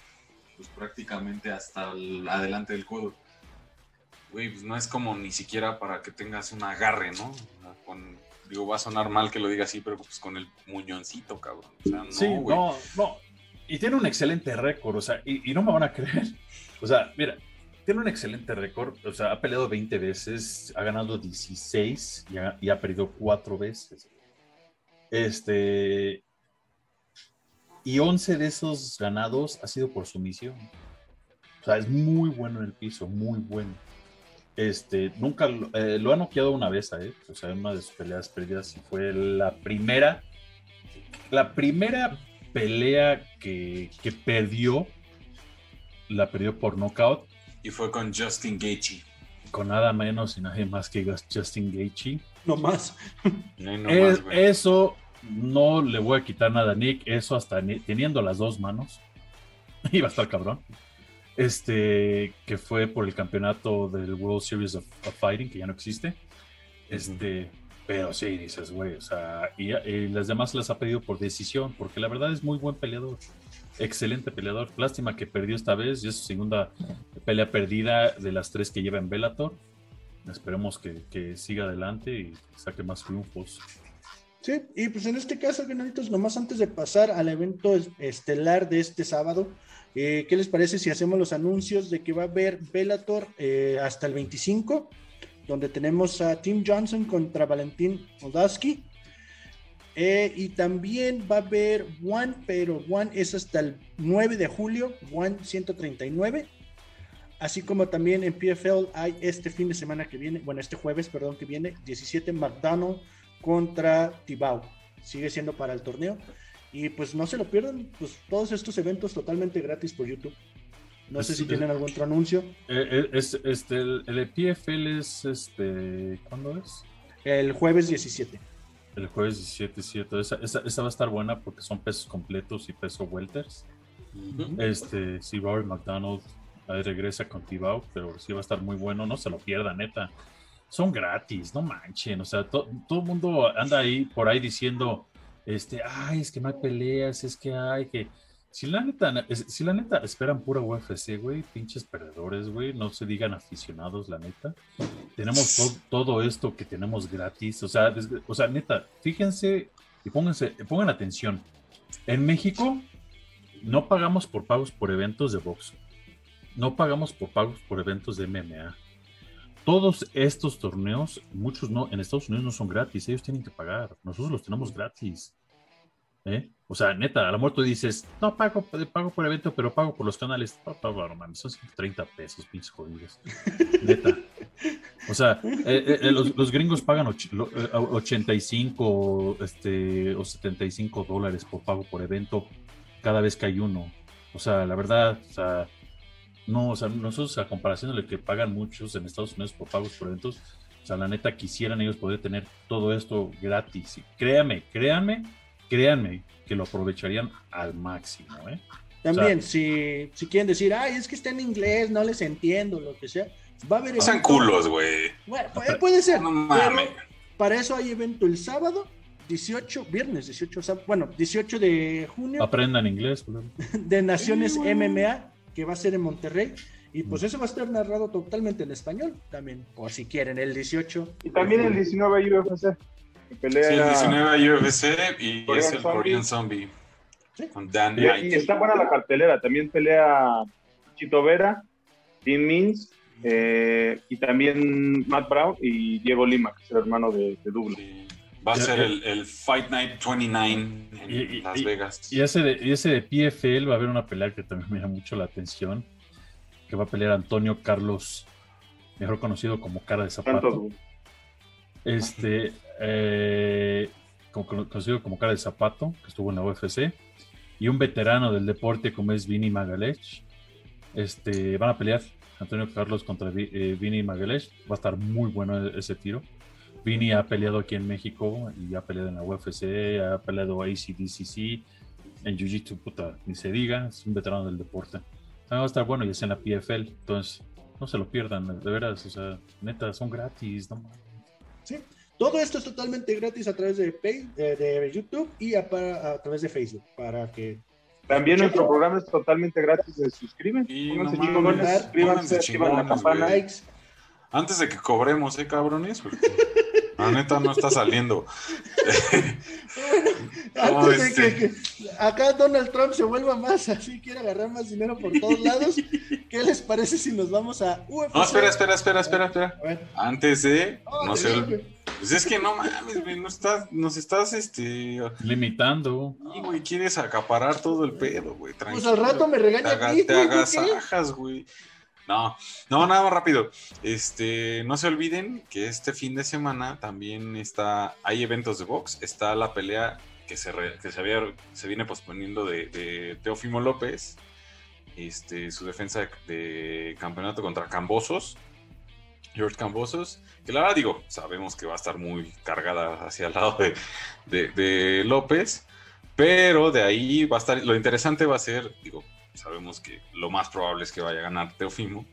pues prácticamente hasta el, adelante del codo. Güey, pues no es como ni siquiera para que tengas un agarre, ¿no? Con, digo, va a sonar mal que lo diga así, pero pues con el muñoncito, cabrón. O sea, no, sí, no, no. Y tiene un excelente récord, o sea, y, y no me van a creer. O sea, mira, tiene un excelente récord, o sea, ha peleado 20 veces, ha ganado 16 y ha, perdido 4 veces. Este, y 11 de esos ganados ha sido por sumisión. O sea, es muy bueno en el piso, muy bueno. Este, nunca eh, lo ha noqueado una vez a él, o sea, una de sus peleas perdidas y fue la primera, la primera pelea que, que perdió, la perdió por knockout y fue con Justin Gaethje. Con nada menos y nadie más que Justin Gaethje. No más. [LAUGHS] eso no le voy a quitar nada a Nick. Eso hasta teniendo las dos manos. [LAUGHS] Iba a estar cabrón. Este, que fue por el campeonato del World Series of, Fighting, que ya no existe. Este, pero sí, dices, güey, o sea, y, y, las demás las ha pedido por decisión, porque la verdad es muy buen peleador excelente peleador. Lástima que perdió esta vez y es su segunda pelea perdida de las tres que lleva en Bellator. Esperemos que, siga adelante y saque más triunfos. Sí, y pues en este caso, Genaritos, nomás antes de pasar al evento estelar de este sábado, eh, ¿qué les parece si hacemos los anuncios de que va a haber Bellator eh, hasta el 25, donde tenemos a Tim Johnson contra Valentín Odaski? Eh, y también va a haber One, pero One es hasta el 9 de julio, One 139. Así como también en PFL hay este fin de semana que viene, bueno, este jueves, perdón, que viene, 17 McDonald contra Tibau. Sigue siendo para el torneo. Y pues no se lo pierdan, pues todos estos eventos totalmente gratis por YouTube. No sé si tienen algún otro anuncio. Eh, eh, es, este, el, el PFL es este. ¿Cuándo es? El jueves 17. El jueves 17, 7. Esa, esa, va a estar buena porque son pesos completos y peso welters. Este, si Robert McDonald ahí regresa con Tibau, pero sí va a estar muy bueno, no se lo pierda, neta. Son gratis, no manchen. O sea, todo el mundo anda ahí por ahí diciendo, este, ay, es que no hay peleas, es que hay que si la neta, si la neta esperan pura UFC, güey, pinches perdedores, güey, no se digan aficionados, la neta. Tenemos todo esto que tenemos gratis, o sea, o sea, neta, fíjense y pónganse, pongan atención. En México no pagamos por pagos por eventos de box. No pagamos por pagos por eventos de MMA. Todos estos torneos, muchos no, en Estados Unidos no son gratis, ellos tienen que pagar. Nosotros los tenemos gratis. ¿Eh? O sea, neta, a lo mejor tú dices, no pago, pago por evento, pero pago por los canales. No, no, no son 130 pesos, pinches jodidos. neta. O sea, eh, eh, los, gringos pagan 85 este, o 75 dólares por pago por evento cada vez que hay uno. O sea, la verdad, o sea, no, o sea, nosotros a comparación de lo que pagan muchos en Estados Unidos por pagos por eventos, o sea, la neta quisieran ellos poder tener todo esto gratis. Y créame, créanme créanme que lo aprovecharían al máximo. ¿eh? También, si, si quieren decir, ay, es que está en inglés, no les entiendo, lo que sea, va a haber. Sean culos, güey. Bueno, puede, ser. pero para eso hay evento el sábado, 18, viernes 18, bueno, 18 de junio. Aprendan inglés, [LAUGHS] De Naciones MMA, que va a ser en Monterrey. Y pues eso va a estar narrado totalmente en español también, o si quieren, el 18. Y también el 19 UFC. Pelea sí, el 19 UFC y es el Korean Zombie. Con Dan y, y, está buena la cartelera. También pelea Chito Vera, Dean Means eh, y también Matt Brown y Diego Lima, que es el hermano de, de Douglas. Va a ser el, el, Fight Night 29 en Las Vegas. Y ese, de, y ese de PFL va a haber una pelea que también me llama mucho la atención. Que va a pelear Antonio Carlos, mejor conocido como Cara de Zapato. Este, eh, conocido como cara de zapato, que estuvo en la UFC, y un veterano del deporte como es Vini Magalech. Este, van a pelear Antonio Carlos contra eh, Vini Magalech. Va a estar muy bueno e-, ese tiro. Vini ha peleado aquí en México y ha peleado en la UFC, ha peleado ACDCC, en Jiu-Jitsu, puta, ni se diga, es un veterano del deporte. va a estar bueno y es en la PFL, entonces no se lo pierdan, de veras, neta, son gratis, no Sí, todo esto es totalmente gratis a través de, eh, de YouTube y a, través de Facebook para que también nuestro programa es totalmente gratis. Se suscriben. Y Pónganse suscríbanse, la campana. Likes. Antes de que cobremos, ¿eh, cabrones? Porque [LAUGHS] la neta no está saliendo. [LAUGHS] antes de este. que, acá Donald Trump se vuelva más así, quiere agarrar más dinero por todos lados, ¿qué les parece si nos vamos a UFC? No, espera, espera, espera, espera, espera. Antes de, no sé, pues es que no mames, güey, no estás, nos estás, este... Limitando. Y, güey, quieres acaparar todo el pedo, güey, Pues al rato me regaña Te, te agasajas, güey. No, no, nada más rápido. Este, no se olviden que este fin de semana también está, hay eventos de box. Está la pelea que se, que se, había, se viene posponiendo de, de Teófimo López, este, su defensa de, campeonato contra Cambosos, George Cambosos, que la verdad digo, sabemos que va a estar muy cargada hacia el lado de, de López, pero de ahí va a estar, lo interesante va a ser, digo, sabemos que lo más probable es que vaya a ganar Teofimo.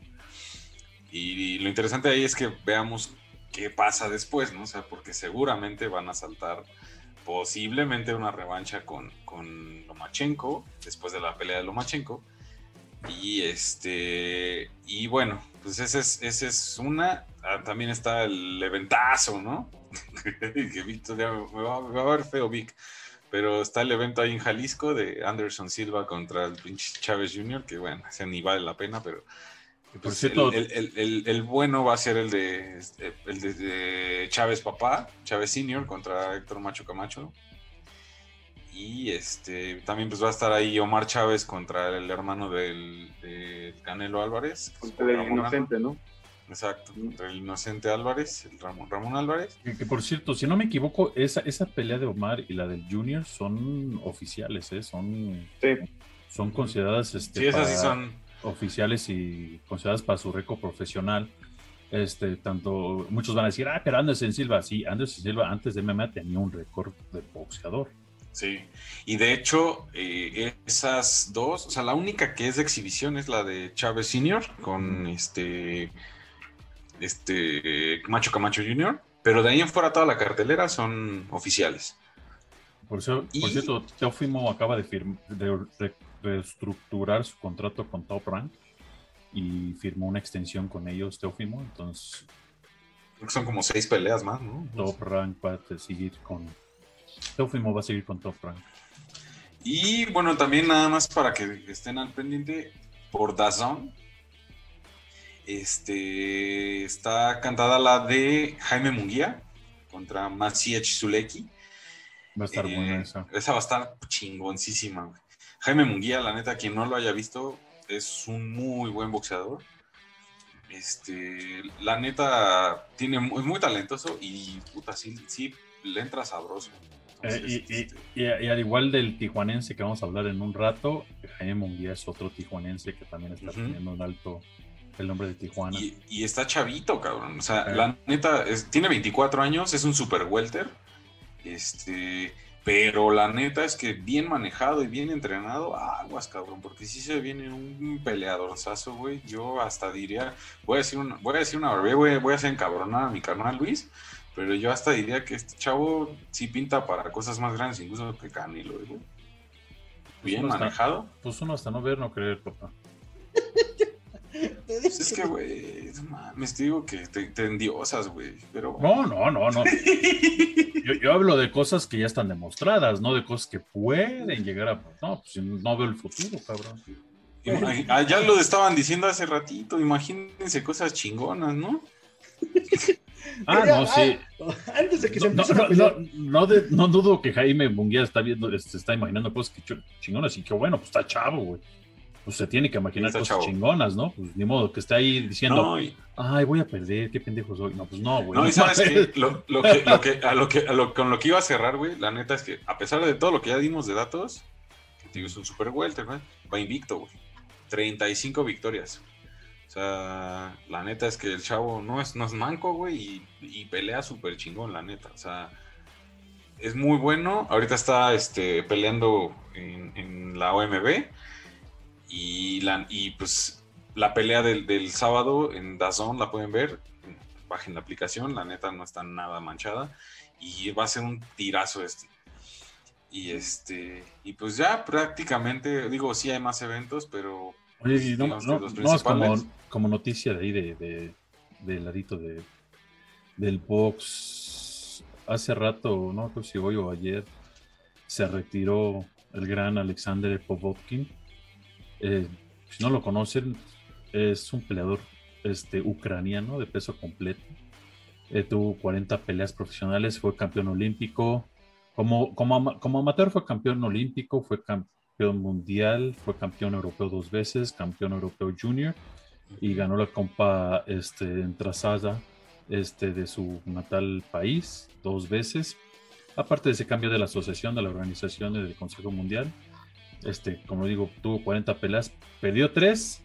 Y, lo interesante ahí es que veamos qué pasa después, ¿no? O sea, porque seguramente van a saltar posiblemente una revancha con, con Lomachenko, después de la pelea de Lomachenko. Y este, y bueno, pues esa es, ese es una. Ah, también está el eventazo, ¿no? [LAUGHS] que me va, me va a ver feo, Vic. Pero está el evento ahí en Jalisco de Anderson Silva contra el pinche Chávez Jr., que bueno, ese ni vale la pena, pero pues el, bueno va a ser el de, este, el de, Chávez Papá, Chávez Senior contra Héctor Macho Camacho. Y este también pues va a estar ahí Omar Chávez contra el hermano del, Canelo Álvarez. Contra el inocente, ¿no? Exacto, entre el inocente Álvarez, el Ramón, Ramón Álvarez. Que, por cierto, si no me equivoco, esa, esa pelea de Omar y la del Junior son oficiales, ¿eh? Son, son consideradas este, sí, esas sí son... oficiales y consideradas para su récord profesional. Este, tanto, muchos van a decir, ah, pero Anderson Silva, sí, Anderson Silva antes de MMA tenía un récord de boxeador. Sí, y de hecho, eh, esas dos, o sea, la única que es de exhibición es la de Chávez Senior con este, este Macho Camacho Jr., pero de ahí en fuera toda la cartelera son oficiales. Por, cierto, Teofimo acaba de, de, reestructurar su contrato con Top Rank y firmó una extensión con ellos, Teofimo, entonces... Creo que son como seis peleas más, ¿no? Top Rank va a seguir con Teofimo va a seguir con Top Rank. Y bueno, también nada más para que estén al pendiente, por Dazón, este, está cantada la de Jaime Munguía contra Maciej Zuleki. Va a estar buena eh, esa. Esa va a estar chingoncísima. Jaime Munguía, la neta, quien no lo haya visto, es un muy buen boxeador. Este, la neta, tiene, es muy talentoso y puta, sí, sí le entra sabroso. Eh, este, y, al igual del tijuanense que vamos a hablar en un rato, Jaime Munguía es otro tijuanense que también está teniendo un alto el nombre de Tijuana. Y, está chavito, cabrón. O sea, la neta, tiene 24 años, es un super welter. Este, pero la neta es que bien manejado y bien entrenado, aguas, cabrón, porque si se viene un peleadorzazo, güey. Yo hasta diría, voy a decir una, voy a decir una voy, voy a hacer encabronar a mi carnal Luis pero yo hasta diría que este chavo sí pinta para cosas más grandes, incluso que Canelo, güey. Bien pues manejado. pues uno hasta no ver, no creer, papá. [LAUGHS] [LAUGHS] Pues es que, güey, me digo que te, te endiosas, güey. Pero... No, no, no, no. [LAUGHS] yo, yo, hablo de cosas que ya están demostradas, no de cosas que pueden llegar a. No, pues no veo el futuro, cabrón. Ya lo estaban diciendo hace ratito, imagínense cosas chingonas, ¿no? [LAUGHS] Ah, no, sí. Ah, antes de que se no, no, no, dudo que Jaime Munguía está viendo, se este, está imaginando cosas que chingonas y que bueno, pues está chavo, güey. Pues se tiene que imaginar cosas chingonas, ¿no? Pues ni modo que esté ahí diciendo, ay, voy a perder, qué pendejo soy. No, pues no, güey. No, y sabes que, lo, lo que, lo que, a lo que, a lo, con lo que iba a cerrar, güey, la neta es que a pesar de todo lo que ya dimos de datos, que es un super welter, güey, va invicto, güey. 35 victorias. O sea, la neta es que el chavo no es, no es manco, güey, y, pelea súper chingón, la neta. O sea, es muy bueno. Ahorita está este, peleando en, la OMB. Y, la, y pues la pelea del, sábado en Dazón la pueden ver. Bajen la aplicación, la neta no está nada manchada. Y va a ser un tirazo este. Y este, y pues ya prácticamente, digo, sí hay más eventos, pero Oye, no, no, es como, como, noticia de ahí, de, de, ladito de, del box. Hace rato, no creo si hoy o ayer, se retiró el gran Alexander Popovkin. Eh, si no lo conocen, es un peleador este, ucraniano de peso completo. Eh, tuvo 40 peleas profesionales, fue campeón olímpico. Como, como, como amateur fue campeón olímpico, fue campeón mundial, fue campeón europeo dos veces, campeón europeo junior y ganó la Copa este, en trazada este, de su natal país dos veces. Aparte de ese cambio de la asociación, de la organización del Consejo Mundial, este, como digo, tuvo 40 peleas, perdió tres,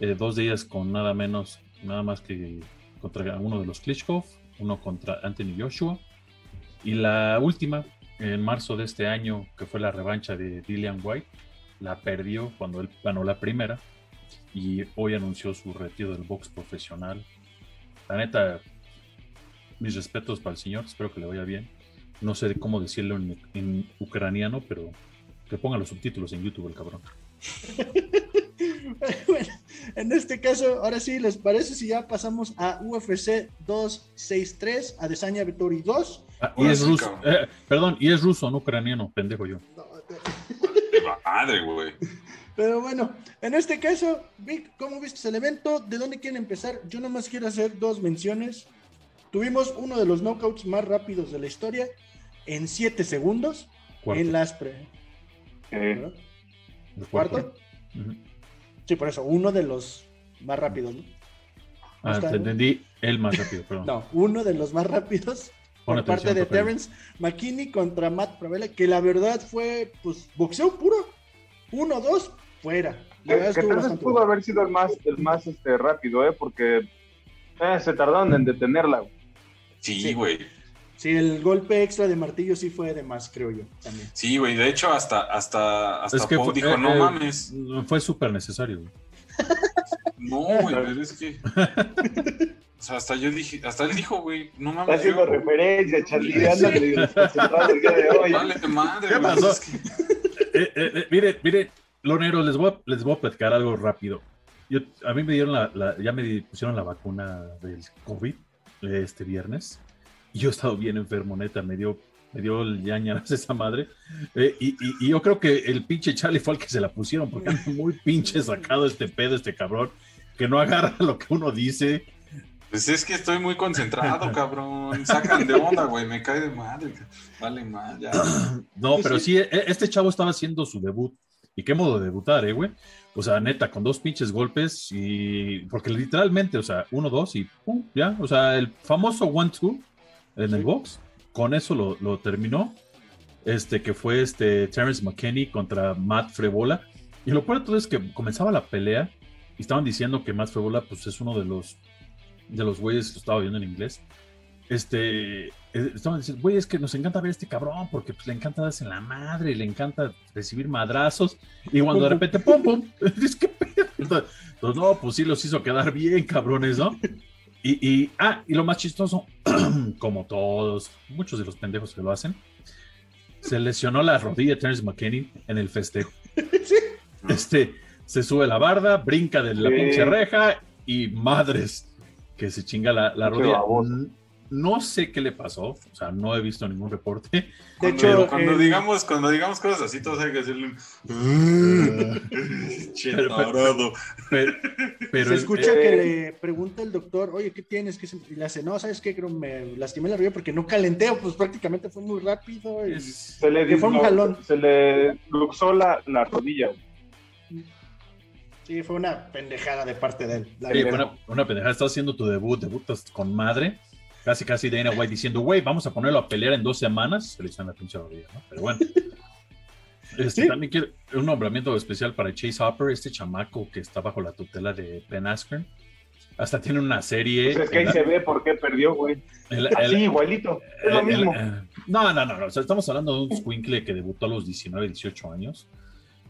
eh, dos de ellas con nada menos, nada más que contra uno de los Klitschko, uno contra Anthony Joshua, y la última en marzo de este año, que fue la revancha de Dillian White, la perdió cuando él ganó la primera y hoy anunció su retiro del box profesional. La neta, mis respetos para el señor, espero que le vaya bien. No sé cómo decirlo en, ucraniano, pero que ponga los subtítulos en YouTube el cabrón. [LAUGHS] bueno, en este caso, ahora sí, ¿les parece si ya pasamos a UFC 263, a Desaña Vittori 2? Ah, y es ruso, eh, perdón, y es ruso, no ucraniano, pendejo yo. Madre, güey. Pero bueno, en este caso, Vic, ¿cómo viste el evento? ¿De dónde quieren empezar? Yo nomás quiero hacer dos menciones. Tuvimos uno de los knockouts más rápidos de la historia en 7 segundos en las pre. Eh. ¿Cuarto? Sí, por eso, uno de los más rápidos, ¿no? Ah, te entendí, el más rápido, [LAUGHS] perdón. No, uno de los más rápidos por parte de Terence McKinney contra Matt Pravela, que la verdad fue, pues, boxeo puro. Uno, dos, fuera. que, tal vez pudo haber sido el más, el más este, rápido, ¿eh? Porque eh, se tardaron en detenerla. Sí, güey. Sí, el golpe extra de martillo sí fue de más, creo yo. También. Sí, güey. De hecho, hasta, hasta, hasta dijo, eh, no eh, mames. Fue súper necesario, güey. No, [LAUGHS] güey, pero es que. [LAUGHS] O sea, hasta yo dije, hasta él dijo, güey, no mames. Está haciendo referencia, Charlie, ándale el día de hoy. Vale, madre, ¿Qué pasó? [LAUGHS] eh, eh, mire, mire, Loneros, les voy, a, les voy a platicar algo rápido. Yo, a mí me dieron la, ya me pusieron la vacuna del COVID este viernes. Yo he estado bien enfermo, neta, me dio, me dio el ñañaras [LAUGHS] esa madre. Eh, y, y, yo creo que el pinche Charlie fue el que se la pusieron, porque anda muy pinche sacado este pedo, este cabrón, que no agarra [LAUGHS] lo que uno dice. Pues es que estoy muy concentrado, cabrón. Sacan de onda, güey. Me cae de madre. Vale mal, ya. [CLEARS THROAT] No, pero sí, e, este chavo estaba haciendo su debut. ¿Y qué modo de debutar, eh, güey? O sea, neta, con dos pinches golpes y. Porque literalmente, o sea, uno, dos y pum, ya. O sea, el famoso one-two en el box, con eso lo, lo, terminó. Este, que fue este Terence McKinney contra Matt Frebola. Y lo peor de todo es que comenzaba la pelea y estaban diciendo que Matt Frebola, pues es uno de los de los güeyes que estaba viendo en inglés, este, eh, estaban diciendo, güey, es que nos encanta ver a este cabrón porque pues, le encanta darse en la madre, le encanta recibir madrazos, y cuando de repente, pum, pum, [LAUGHS] es que Entonces, no, pues sí los hizo quedar bien, cabrones, ¿no? Y, y, ah, y lo más chistoso, [CLEARS THROAT] como todos, muchos de los pendejos que lo hacen, se lesionó la rodilla de Terence McKinney en el festejo. [LAUGHS] Este, se sube la barda, brinca de la pinche reja y madres que se chinga la, la rodilla. No sé qué le pasó, o sea, no he visto ningún reporte. De hecho, cuando, digamos, cuando digamos cosas así, todos hay que decirle. pero, se escucha que le pregunta el doctor, oye, ¿qué tienes? ¿Qué y le hace, no, ¿sabes qué? Creo me lastimé la rodilla porque no calenteo, pues prácticamente fue muy rápido. se le fue un jalón. Se le luxó la, la rodilla. Sí, fue una pendejada de parte de él. sí, fue una, pendejada. Estás haciendo tu debut, debutas con madre. Casi, casi Dana White diciendo, güey, vamos a ponerlo a pelear en dos semanas. Se le la pinche rodilla, ¿no? Pero bueno. [LAUGHS] Este, También quiero un nombramiento especial para Chase Hopper, este chamaco que está bajo la tutela de Ben Askren. Hasta tiene una serie. Pues es que ahí se ve por qué perdió, güey. Así, igualito. Es lo mismo. Eh, no, no, no, no. O sea, estamos hablando de un squinkle que debutó a los 19, 18 años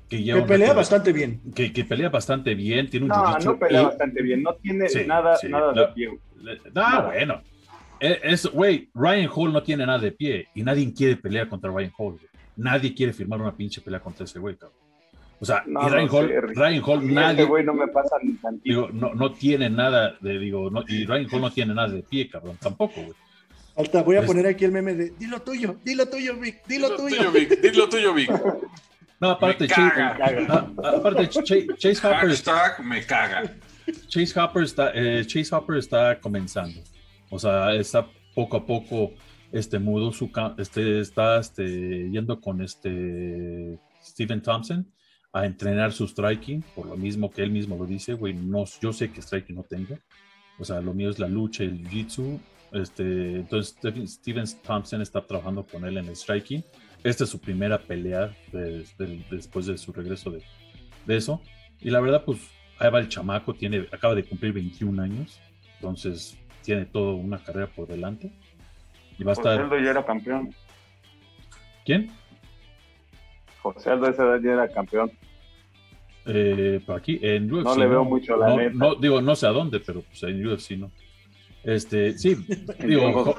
que, pelea bastante bien. Que, pelea bastante bien, tiene un No, no pelea bastante bien, no tiene nada, nada de pie. No, bueno. E, es, güey, Ryan Hall no tiene nada de pie y nadie quiere pelear contra Ryan Hall. Nadie quiere firmar una pinche pelea contra ese güey, cabrón. O sea, y Ryan, Hall, Ryan Hall, nadie. güey no me pasa ni digo, no, no tiene nada de, digo, no, y Ryan Hall no tiene nada de pie, cabrón, tampoco, güey. Alta, voy a poner aquí el meme de dilo tuyo, dilo tuyo, Vic, dilo, dilo tuyo. tuyo Vic, dilo tuyo, Vic. No, aparte, Chase, ah, aparte Chase, Hopper. me caga. Chase Hopper está, eh, Chase Hopper está comenzando. O sea, está poco a poco este mudo su este está este, yendo con este Steven Thompson a entrenar su striking, por lo mismo que él mismo lo dice, güey, no, yo sé que striking no tengo. O sea, lo mío es la lucha, el jiu-jitsu. Este, entonces, Steven Thompson está trabajando con él en el striking esta es su primera pelea después de su regreso de, eso. Y la verdad, pues ahí va el chamaco, tiene, acaba de cumplir 21 años, entonces tiene toda una carrera por delante. Y va a José Aldo ya era campeón. ¿Quién? José Aldo esa edad ya era campeón. Eh, por aquí, en UFC. No le veo mucho la neta. No, digo, no sé a dónde, pero pues, en UFC no. Este, sí, [LAUGHS] digo,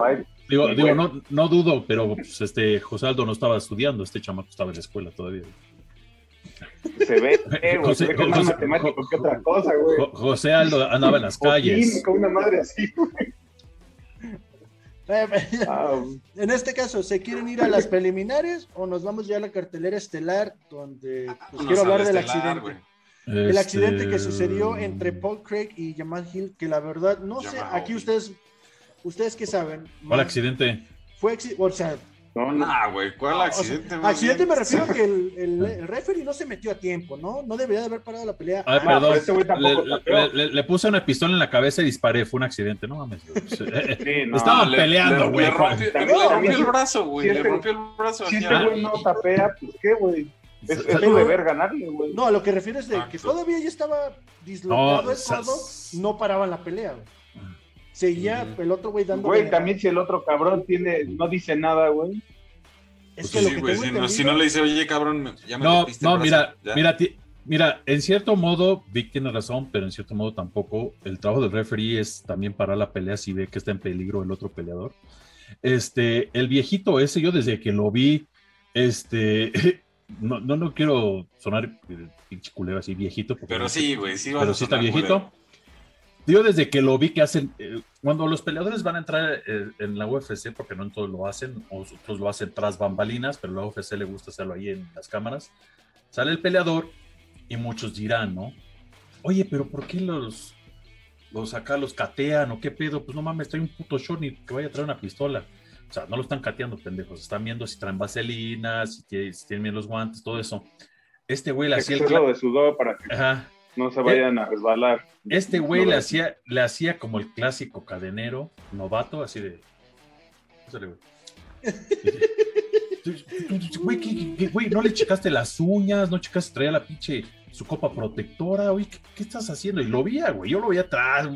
Digo, digo no, no dudo, pero pues, este José Aldo no estaba estudiando, este chamaco estaba en la escuela todavía. Se ve, eh, [LAUGHS] José, se ve José, matemático que otra cosa, güey. José Aldo andaba en las calles. Con una madre así, güey. Ah, en este caso, ¿se quieren ir a las preliminares o nos vamos ya a la cartelera estelar donde pues, quiero hablar del accidente? El accidente que este, sucedió entre Paul Craig y Jamal Hill, que la verdad, no sé, aquí ustedes ¿Ustedes qué saben? ¿Cuál accidente? Fue, o sea, No, no, güey, ¿cuál accidente? accidente me refiero a que el, [LAUGHS] el, el, referee no se metió a tiempo, ¿no? No debería de haber parado la pelea. Ay, perdón, este le, le, le, puse una pistola en la cabeza y disparé, fue un accidente, no mames. Sí, no, Estaban peleando, güey. Le, rompió, el brazo, güey, le rompió el brazo. Si este güey no tapea, pues qué, güey. Es, es su deber ganarle, güey. No, a lo que refieres de que todavía ya estaba dislocado no, el codo, no paraban la pelea, güey. Seguía el otro güey dando. Güey, también si el otro cabrón tiene, no dice nada, güey. Es pues que sí, lo que si, no, si, no, le dice, oye, cabrón, ya me No, no, mira, mira, mira, en cierto modo, Vic tiene razón, pero en cierto modo tampoco. El trabajo del referee es también parar la pelea si ve que está en peligro el otro peleador. Este, el viejito ese, yo desde que lo vi, este, [LAUGHS] no, no, no quiero sonar eh, pinche culero así viejito. Pero sí, güey, sí, pero sí está viejito. Yo desde que lo vi que hacen, eh, cuando los peleadores van a entrar eh, en la UFC, porque no en todos lo hacen, otros lo hacen tras bambalinas, pero la UFC le gusta hacerlo ahí en las cámaras, sale el peleador y muchos dirán, ¿no? Oye, pero ¿por qué los, los acá los catean o qué pedo? Pues no mames, trae un puto short ni que vaya a traer una pistola. O sea, no lo están cateando, pendejos. Están viendo si traen vaselina, si, tienen bien los guantes, todo eso. Este güey le hacía el... de sudor para que no se vayan a resbalar. Este güey le, hacía, le hacía como el clásico cadenero, novato, así de... Güey, [LAUGHS] güey, no le checaste las uñas, no checaste, traía la pinche su copa protectora, güey, ¿qué, estás haciendo? Y lo veía, güey, yo lo veía atrás,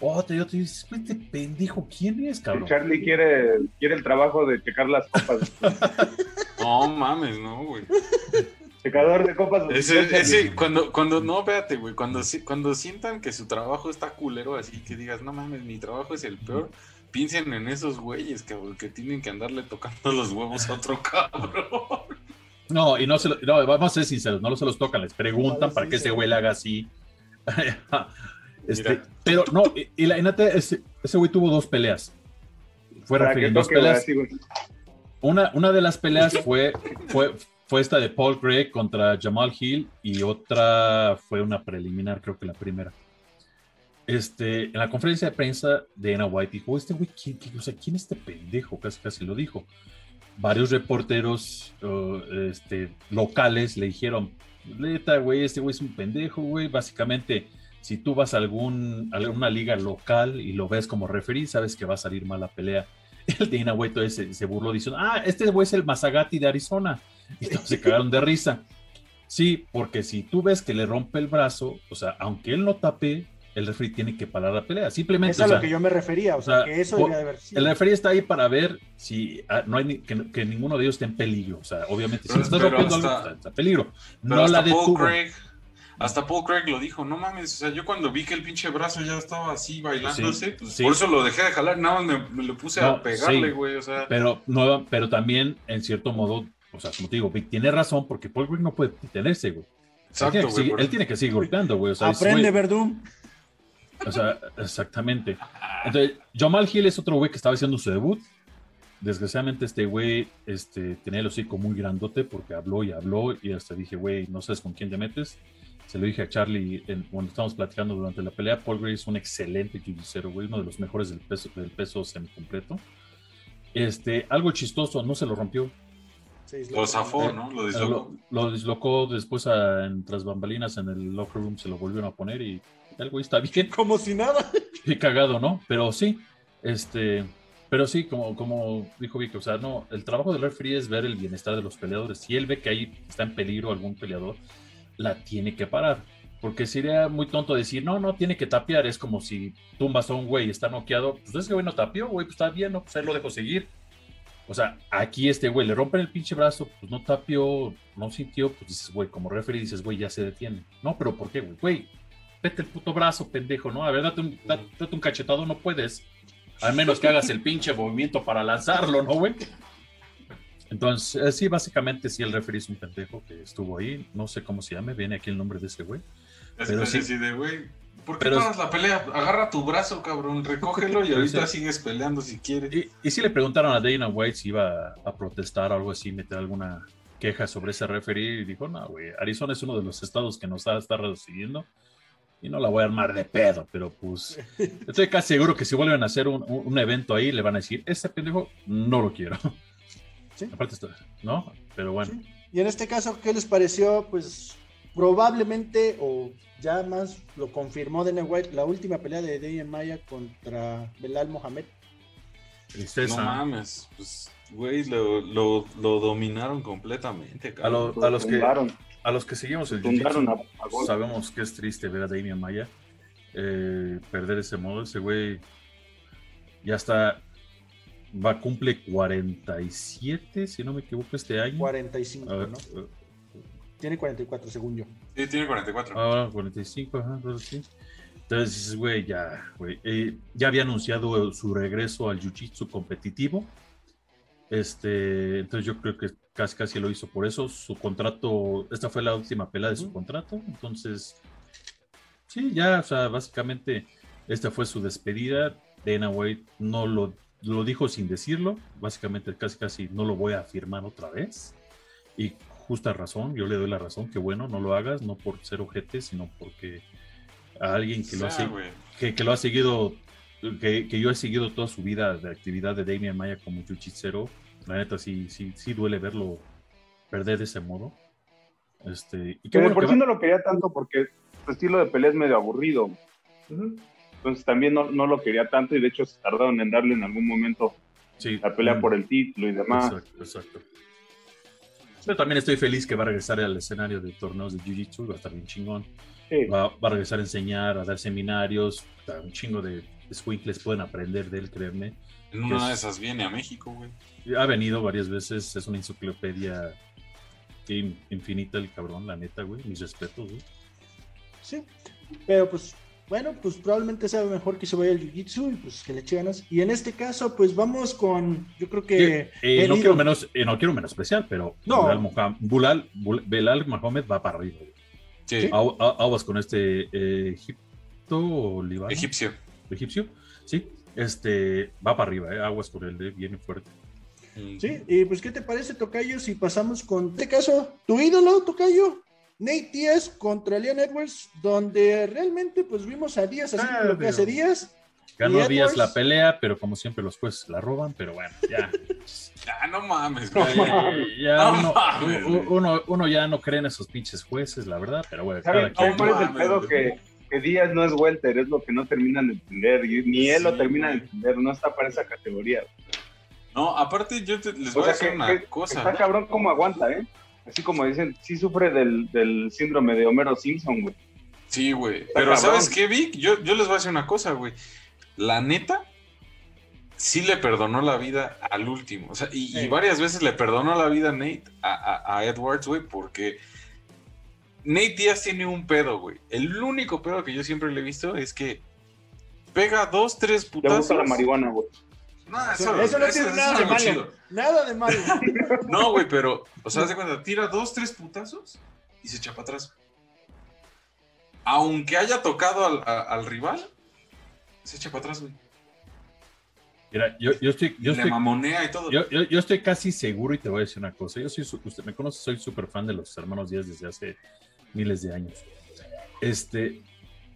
otra y otra, y dices, este pendejo, ¿quién es, cabrón? Charlie quiere, quiere el trabajo de checar las copas. [LAUGHS] no mames, no, güey. Secador de copas. Ese, ese, cuando, cuando, no, espérate, güey, cuando, cuando sientan que su trabajo está culero, así que digas, no mames, mi trabajo es el peor, piensen en esos güeyes, cabrón, que tienen que andarle tocando [LAUGHS] los huevos a otro cabrón. No, y no se lo, no, vamos a ser sinceros, no se los tocan, les preguntan para que ese güey le haga así. [LAUGHS] este, pero no, y, la neta, ese, ese güey tuvo dos peleas. Fue refiriendo dos peleas. Una, una de las peleas fue, fue, fue esta de Paul Craig contra Jamal Hill y otra fue una preliminar, creo que la primera. Este, en la conferencia de prensa de Ana White dijo, este güey, ¿quién, o sea, ¿quién es este pendejo? Casi, casi lo dijo. Varios reporteros uh, este, locales le dijeron, neta, güey, este güey es un pendejo, güey. Básicamente, si tú vas a, algún, a alguna liga local y lo ves como referee, sabes que va a salir mal la pelea. [LAUGHS] El Dana White se, se burló diciendo, ah, este güey es el Mazagati de Arizona y todos se cagaron de risa. Sí, porque si tú ves que le rompe el brazo, o sea, aunque él no tape, el referee tiene que parar la pelea. Simplemente. Eso es a lo que yo me refería, o, sea, que eso debería de haber El referee está ahí para ver si ah, no hay que, ninguno de ellos esté en peligro. O sea, obviamente, si estás rompiendo algo, está, en peligro. No la detuvo. hasta Paul Craig lo dijo, no mames, o sea, yo cuando vi que el pinche brazo ya estaba así bailándose, pues por eso lo dejé de jalar, nada más me, lo puse a pegarle, güey, o sea. Pero, no, pero también, en cierto modo, o sea, como te digo, tiene razón porque Paul Green no puede detenerse, güey. Exacto, él, tiene que seguir golpeando, güey. O sea, Aprende, Verdún. O sea, exactamente. Entonces, Jamal Hill es otro güey que estaba haciendo su debut. Desgraciadamente, este güey este, tenía el hocico muy grandote porque habló y habló. Y hasta dije, güey, no sabes con quién te metes. Se lo dije a Charlie cuando estábamos platicando durante la pelea. Paul Gray es un excelente jiu güey, uno de los mejores del peso, del peso semicompleto. Este, algo chistoso, no se lo rompió lo zafó, ¿no? Lo dislocó. Lo, dislocó después en tras bambalinas en el locker room, se lo volvieron a poner y el güey está bien. [LAUGHS] Como si nada. [LAUGHS] Qué cagado, ¿no? Pero sí, este, pero sí, como, como dijo Vicky, o sea, no, el trabajo del referee es ver el bienestar de los peleadores. Si él ve que ahí está en peligro algún peleador, la tiene que parar. Porque sería muy tonto decir, no, no, tiene que tapear. Es como si tumbas a un güey y está noqueado. Pues ese güey no tapió, güey, pues está bien, ¿no? Pues él lo dejó seguir o sea, aquí este güey le rompen el pinche brazo, pues no tapió, no sintió, pues dices, güey, como referee dices, güey, ya se detiene. No, pero ¿por qué, güey? Güey, vete el puto brazo, pendejo, ¿no? A ver, date un, date, un cachetado, no puedes. Al menos que hagas el pinche movimiento para lanzarlo, ¿no, güey? Entonces, eh, sí, básicamente sí, el referee es un pendejo que estuvo ahí. No sé cómo se llame, viene aquí el nombre de ese güey. Pero sí, de, güey, ¿Por qué paras la pelea? Agarra tu brazo, cabrón, recógelo y ahorita sigues peleando si quieres. Y, y si le preguntaron a Dana White si iba a, protestar o algo así, meter alguna queja sobre ese referee, y dijo, no, güey, Arizona es uno de los estados que nos está, recibiendo y no la voy a armar de pedo, pero pues [LAUGHS] estoy casi seguro que si vuelven a hacer un, evento ahí, le van a decir, ese pendejo no lo quiero. [LAUGHS] Aparte está, ¿no? Pero bueno. Y en este caso, ¿qué les pareció? Pues probablemente, o ya más lo confirmó Dana White, la última pelea de Damian Maya contra Belal Mohamed. Tristeza. No mames, pues, güey, lo, lo, lo, dominaron completamente. A, lo, a, los que, a los que seguimos el sabemos que es triste ver a Damian Maya eh, perder ese modo. Ese güey ya está, va, cumple 47, si no me equivoco, este año. 45, ¿no? Eh, tiene 44, según yo. Sí, tiene 44. Ah, 45, ajá, entonces dices, güey, ya, güey. Eh, ya había anunciado su regreso al jiu-jitsu competitivo. Este, entonces yo creo que casi casi lo hizo por eso. Su contrato, esta fue la última pelea de su contrato. Entonces, sí, ya, o sea, básicamente esta fue su despedida. Dana White no lo, lo dijo sin decirlo. Básicamente casi casi no lo voy a firmar otra vez. Y justa razón, yo le doy la razón, que bueno, no lo hagas, no por ser ojete, sino porque a alguien que, lo, ha, que, que, lo ha seguido, que, que, yo he seguido toda su vida de actividad de Damian Maya como jiu la neta sí, sí, sí duele verlo perder de ese modo. Este, y que por sí no lo quería tanto porque su estilo de pelea es medio aburrido. Entonces también no, no, lo quería tanto y de hecho se tardaron en darle en algún momento la pelea mm. por el título y demás. Exacto, exacto. Yo también estoy feliz que va a regresar al escenario de torneos de Jiu-Jitsu, va a estar bien chingón. Va, va, a regresar a enseñar, a dar seminarios, un chingo de squinkles pueden aprender de él, créeme. En una de esas viene a México, güey. Ha venido varias veces, es una enciclopedia infinita el cabrón, la neta, güey. Mis respetos, güey. Sí, pero pues bueno, pues probablemente sea mejor que se vaya al Jiu-Jitsu y pues que le eche ganas. Y en este caso, pues vamos con, yo creo que... Eh, no, quiero menos, eh, no quiero menospreciar, pero no. Bulal, Belal Mohamed va para arriba. Sí. Aguas con este eh, Egipto o. Egipcio. Egipcio, sí. Este, va para arriba, eh, aguas con él, viene fuerte. Sí, y pues, ¿qué te parece, Tocayo, si pasamos con, este caso, tu ídolo, Tocayo? Nate Díaz contra Leon Edwards, donde realmente pues vimos a Díaz así ah, lo que hace Díaz. Ganó Díaz la pelea, pero como siempre los jueces la roban, pero bueno, ya. [LAUGHS] ya no mames, Ya, uno, uno, ya no cree en esos pinches jueces, la verdad, pero bueno. Cada quien. es el pedo que, que, Díaz no es welter? Es lo que no terminan de entender, ni él lo termina de entender, no está para esa categoría. No, aparte yo les voy a decir una cosa. Está cabrón cómo aguanta, ¿eh? Así como dicen, sí sufre del, síndrome de Homero Simpson, güey. Sí, güey. Pero ¿sabes qué, Vic? Yo, yo les voy a decir una cosa, güey. La neta, sí le perdonó la vida al último. O sea, y, varias veces le perdonó la vida a Nate, a, Edwards, güey, porque Nate Díaz tiene un pedo, güey. El único pedo que yo siempre le he visto es que pega dos, tres putazos. Le gusta la marihuana, güey. No, eso, eso, no tiene nada de malo. Nada de malo. no, güey, pero, o sea, hace cuenta, tira dos, tres putazos y se echa para atrás. Aunque haya tocado al, al rival, se echa para atrás, güey. Mira, yo, yo estoy. Yo Le mamonea y todo. Yo, yo, yo, estoy casi seguro y te voy a decir una cosa. Yo soy, usted me conoce, soy súper fan de los hermanos Díaz desde hace miles de años. Este,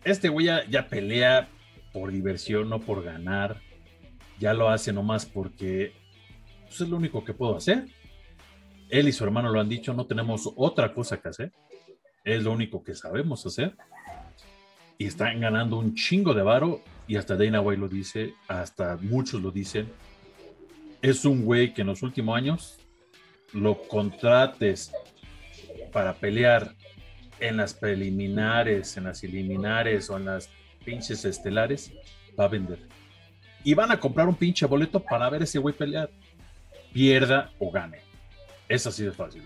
este güey ya, ya pelea por diversión, no por ganar ya lo hace nomás porque pues, es lo único que puedo hacer. Él y su hermano lo han dicho, no tenemos otra cosa que hacer. Es lo único que sabemos hacer. Y están ganando un chingo de varo. Y hasta Dana White lo dice, hasta muchos lo dicen. Es un güey que en los últimos años lo contrates para pelear en las preliminares, en las eliminares o en las pinches estelares, va a vender y van a comprar un pinche boleto para ver ese güey pelear. Pierda o gane. Es así de fácil.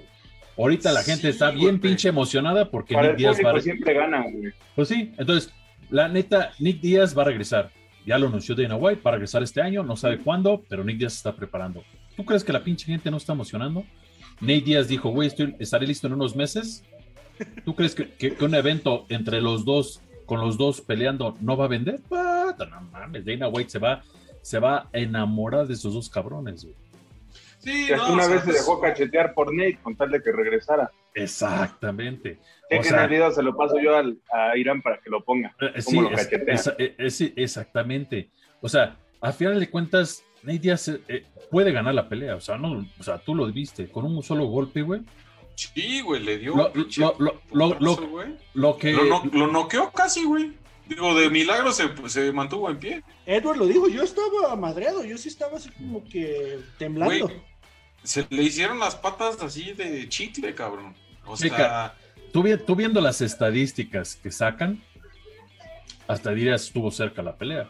Ahorita la gente está bien pinche emocionada porque Nick Díaz va a siempre gana, güey. Pues sí, entonces, la neta, Nick Díaz va a regresar. Ya lo anunció Dana White, va a regresar este año, no sabe cuándo, pero Nick Díaz se está preparando. ¿Tú crees que la pinche gente no está emocionando? Nate Díaz dijo, güey, estaré listo en unos meses. ¿Tú crees que, que, un evento entre los dos con los dos peleando, no va a vender. No mames, Dana White se va, se va a enamorar de esos dos cabrones, güey. Sí, una vez se dejó cachetear por Nate con tal de que regresara. Exactamente. Sé que en el video se lo paso yo a Irán para que lo ponga. Eh, sí, lo es, exactamente. O sea, a final de cuentas, Nate Diaz eh, puede ganar la pelea, o sea, no, o sea, tú lo viste, con un solo golpe, güey. Sí, güey, le dio. Lo, lo, lo, lo, lo que. Lo, noqueó casi, güey. Digo, de milagro se, se, mantuvo en pie. Edward lo dijo, yo estaba madreado, yo sí estaba así como que temblando. se le hicieron las patas así de chicle, cabrón. O sea. Tú, tú, viendo las estadísticas que sacan, hasta dirías estuvo cerca la pelea.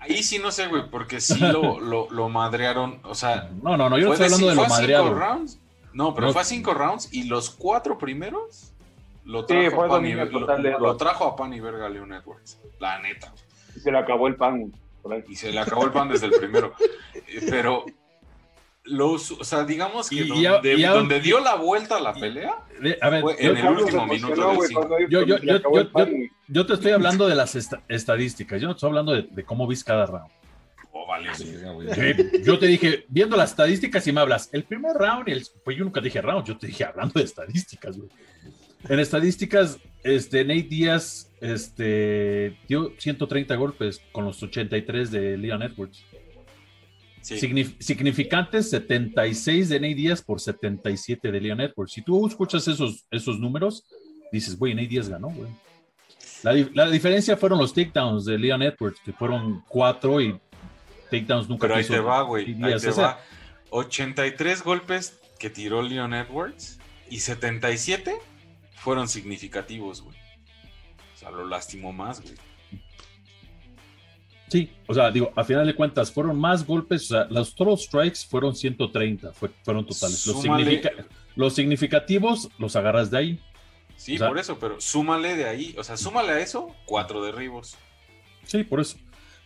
Ahí sí no sé, güey, porque sí lo, [LAUGHS] lo, lo, madrearon. O sea. No, no, no, yo no estoy hablando de, lo madreado. Rounds, no, pero fue a cinco rounds y los cuatro primeros lo trajo, a, pan y, lo, trajo a pan y verga Leon Edwards. La neta. Y se le acabó el pan. Y se le acabó el pan desde el primero. [LAUGHS] Pero los, o sea, digamos que donde, dio la vuelta a la pelea a ver, fue en el último minuto yo, yo, yo, te estoy hablando de las estadísticas, yo no estoy hablando de, cómo viste cada round. Oh, vale, yo te dije, viendo las estadísticas y me hablas, el primer round, el, pues yo nunca dije round, yo te dije hablando de estadísticas, güey. En estadísticas, este, Nate Díaz este, dio 130 golpes con los 83 de Leon Edwards. significantes 76 de Nate Díaz por 77 de Leon Edwards. Si tú escuchas esos, esos números, dices, güey, Nate Díaz ganó, güey. La, la, diferencia fueron los takedowns de Leon Edwards, que fueron cuatro y takedowns nunca. Pero ahí te va, güey. Ahí te va. 83 golpes que tiró Leon Edwards y 77 fueron significativos, güey. O sea, lo lastimó más, güey. Sí, o sea, digo, a final de cuentas, fueron más golpes, o sea, los total strikes fueron 130, fueron totales. Los, significativos los agarras de ahí. Sí, por eso, pero súmale de ahí, o sea, súmale a eso cuatro derribos. Sí, por eso.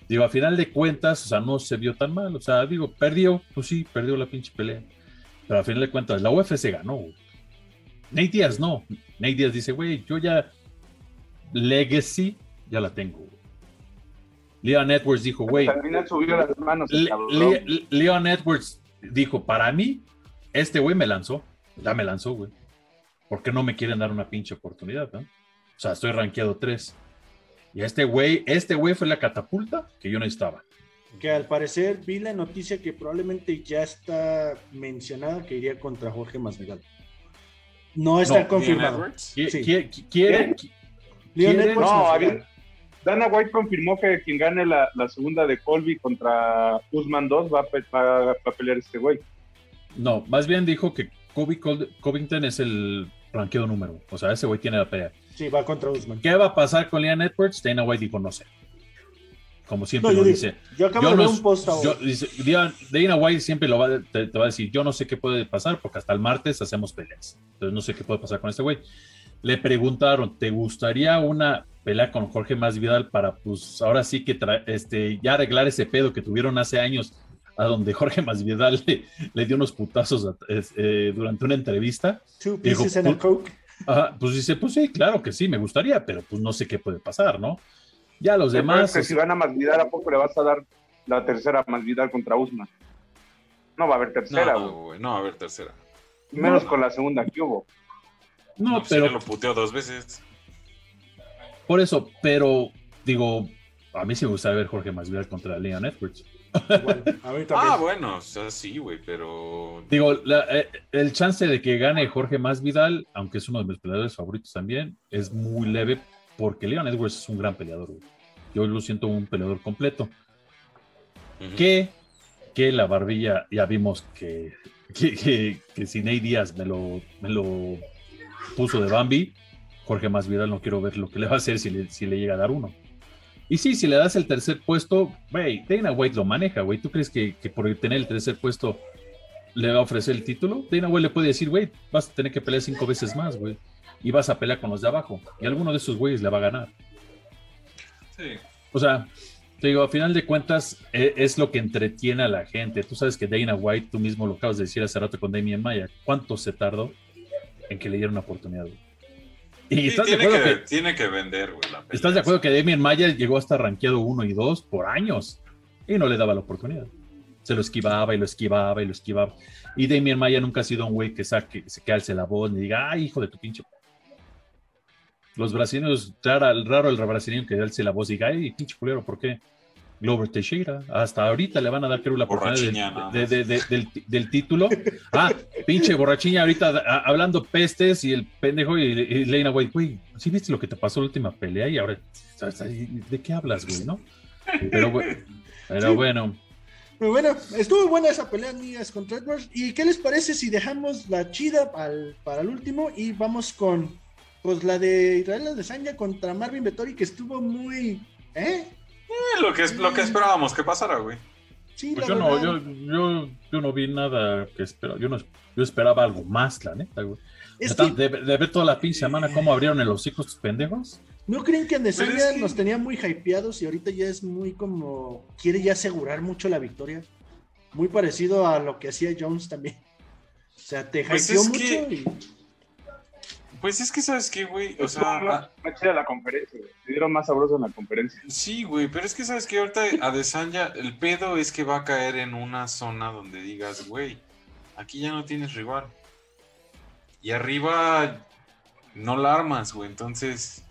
Digo, a final de cuentas, o sea, no se vio tan mal, o sea, digo, perdió, pues sí, perdió la pinche pelea. Pero a final de cuentas, la UFC ganó, güey. Nate Díaz no. Nate Díaz dice, güey, yo ya Legacy ya la tengo. Leon Edwards dijo, güey. Leon Edwards dijo, para mí, este güey me lanzó. Ya me lanzó, güey. ¿Por qué no me quieren dar una pinche oportunidad? O sea, estoy rankeado 3. Y este güey, este güey fue la catapulta que yo necesitaba. Que al parecer vi la noticia que probablemente ya está mencionada que iría contra Jorge Masvidal. No está confirmado. ¿Quiere? quiere, no, Dana White confirmó que quien gane la, segunda de Colby contra Usman 2 va a, pelear este güey. No, más bien dijo que Kobe Covington es el ranqueo número. O sea, ese güey tiene la pelea. Sí, va contra Usman. ¿Qué va a pasar con Leon Edwards? Dana White dijo, no sé. Como siempre lo dice. Yo acabo de ver un post ahora. Dana White siempre lo va, te, va a decir, yo no sé qué puede pasar porque hasta el martes hacemos peleas. Entonces no sé qué puede pasar con este güey. Le preguntaron, ¿te gustaría una pelea con Jorge Masvidal para, pues, ahora sí que este, ya arreglar ese pedo que tuvieron hace años a donde Jorge Masvidal le, le dio unos putazos eh, durante una entrevista? Two pieces and a pues, coke. pues dice, pues sí, claro que sí, me gustaría, pero pues no sé qué puede pasar, ¿no? Ya los demás. Que si van a Masvidal, ¿a poco le vas a dar la tercera Masvidal contra Usman? No va a haber tercera, güey. No, va a haber tercera. Menos con la segunda que hubo. No, pues pero. lo puteó dos veces. Por eso, pero digo, a mí sí me gusta ver Jorge Masvidal contra Leon Edwards. Ah, bueno, o sea, sí, güey, pero. Digo, eh, el chance de que gane Jorge Masvidal, aunque es uno de mis peleadores favoritos también, es muy leve porque Leon Edwards es un gran peleador. Yo lo siento un peleador completo. que, que la barbilla, ya vimos que, que, que, si Ney Díaz me lo, me lo puso de Bambi, Jorge Masvidal no quiero ver lo que le va a hacer si le, si le llega a dar uno. Y sí, si le das el tercer puesto, güey, Dana White lo maneja, güey. ¿Tú crees que, que, por tener el tercer puesto le va a ofrecer el título? Dana White le puede decir, güey, vas a tener que pelear cinco veces más, güey y vas a pelear con los de abajo. Y alguno de esos güeyes le va a ganar. Sí. O sea, te digo, a final de cuentas e, es, lo que entretiene a la gente. Tú sabes que Dana White, tú mismo lo acabas de decir hace rato con Damien Maya, ¿cuánto se tardó en que le diera una oportunidad? Y estás tiene, de acuerdo que, tiene que vender, güey. ¿Estás de acuerdo que Damien Maya llegó hasta rankeado 1 y 2 por años y no le daba la oportunidad? Se lo esquivaba y lo esquivaba y lo esquivaba. Y Damien Maya nunca ha sido un güey que saque, se que alce la voz ni diga, ay, hijo de tu pinche los brasileños, raro, raro el brasileño que alce la voz y diga, ay, pinche culero, ¿por qué? Glover Teixeira. Hasta ahorita le van a dar, creo, la oportunidad del, título. Ah, pinche borrachiña, ahorita hablando pestes y el pendejo y, y Lena White, güey, ¿sí viste lo que te pasó la última pelea? Y ahora, ¿de qué hablas, güey, no? Pero, pero bueno. Pero bueno, estuvo buena esa pelea, amigas, contra Edwards. ¿Y qué les parece si dejamos la chida para el último y vamos con pues la de Israel de Sanya contra Marvin Vettori, que estuvo muy. ¿Eh? Eh, lo, que es, lo que esperábamos que pasara, güey. pues yo no, yo, yo, yo, no vi nada que esperaba. Yo, no, yo esperaba algo más, la neta, güey. de, ver toda la pinche semana cómo abrieron el hocico estos pendejos. ¿No creen que Andesanya nos tenía muy hypeados y ahorita ya es muy como. quiere ya asegurar mucho la victoria? Muy parecido a lo que hacía Jones también. O sea, te pues hypeó mucho y. Pues es que, ¿sabes qué, güey? O sea. Más, chida la conferencia, Se dieron más sabroso en la conferencia. Sí, güey, pero es que, ¿sabes qué? Ahorita Adesanya, el pedo es que va a caer en una zona donde digas, güey, aquí ya no tienes rival. Y arriba no la armas, güey. Entonces,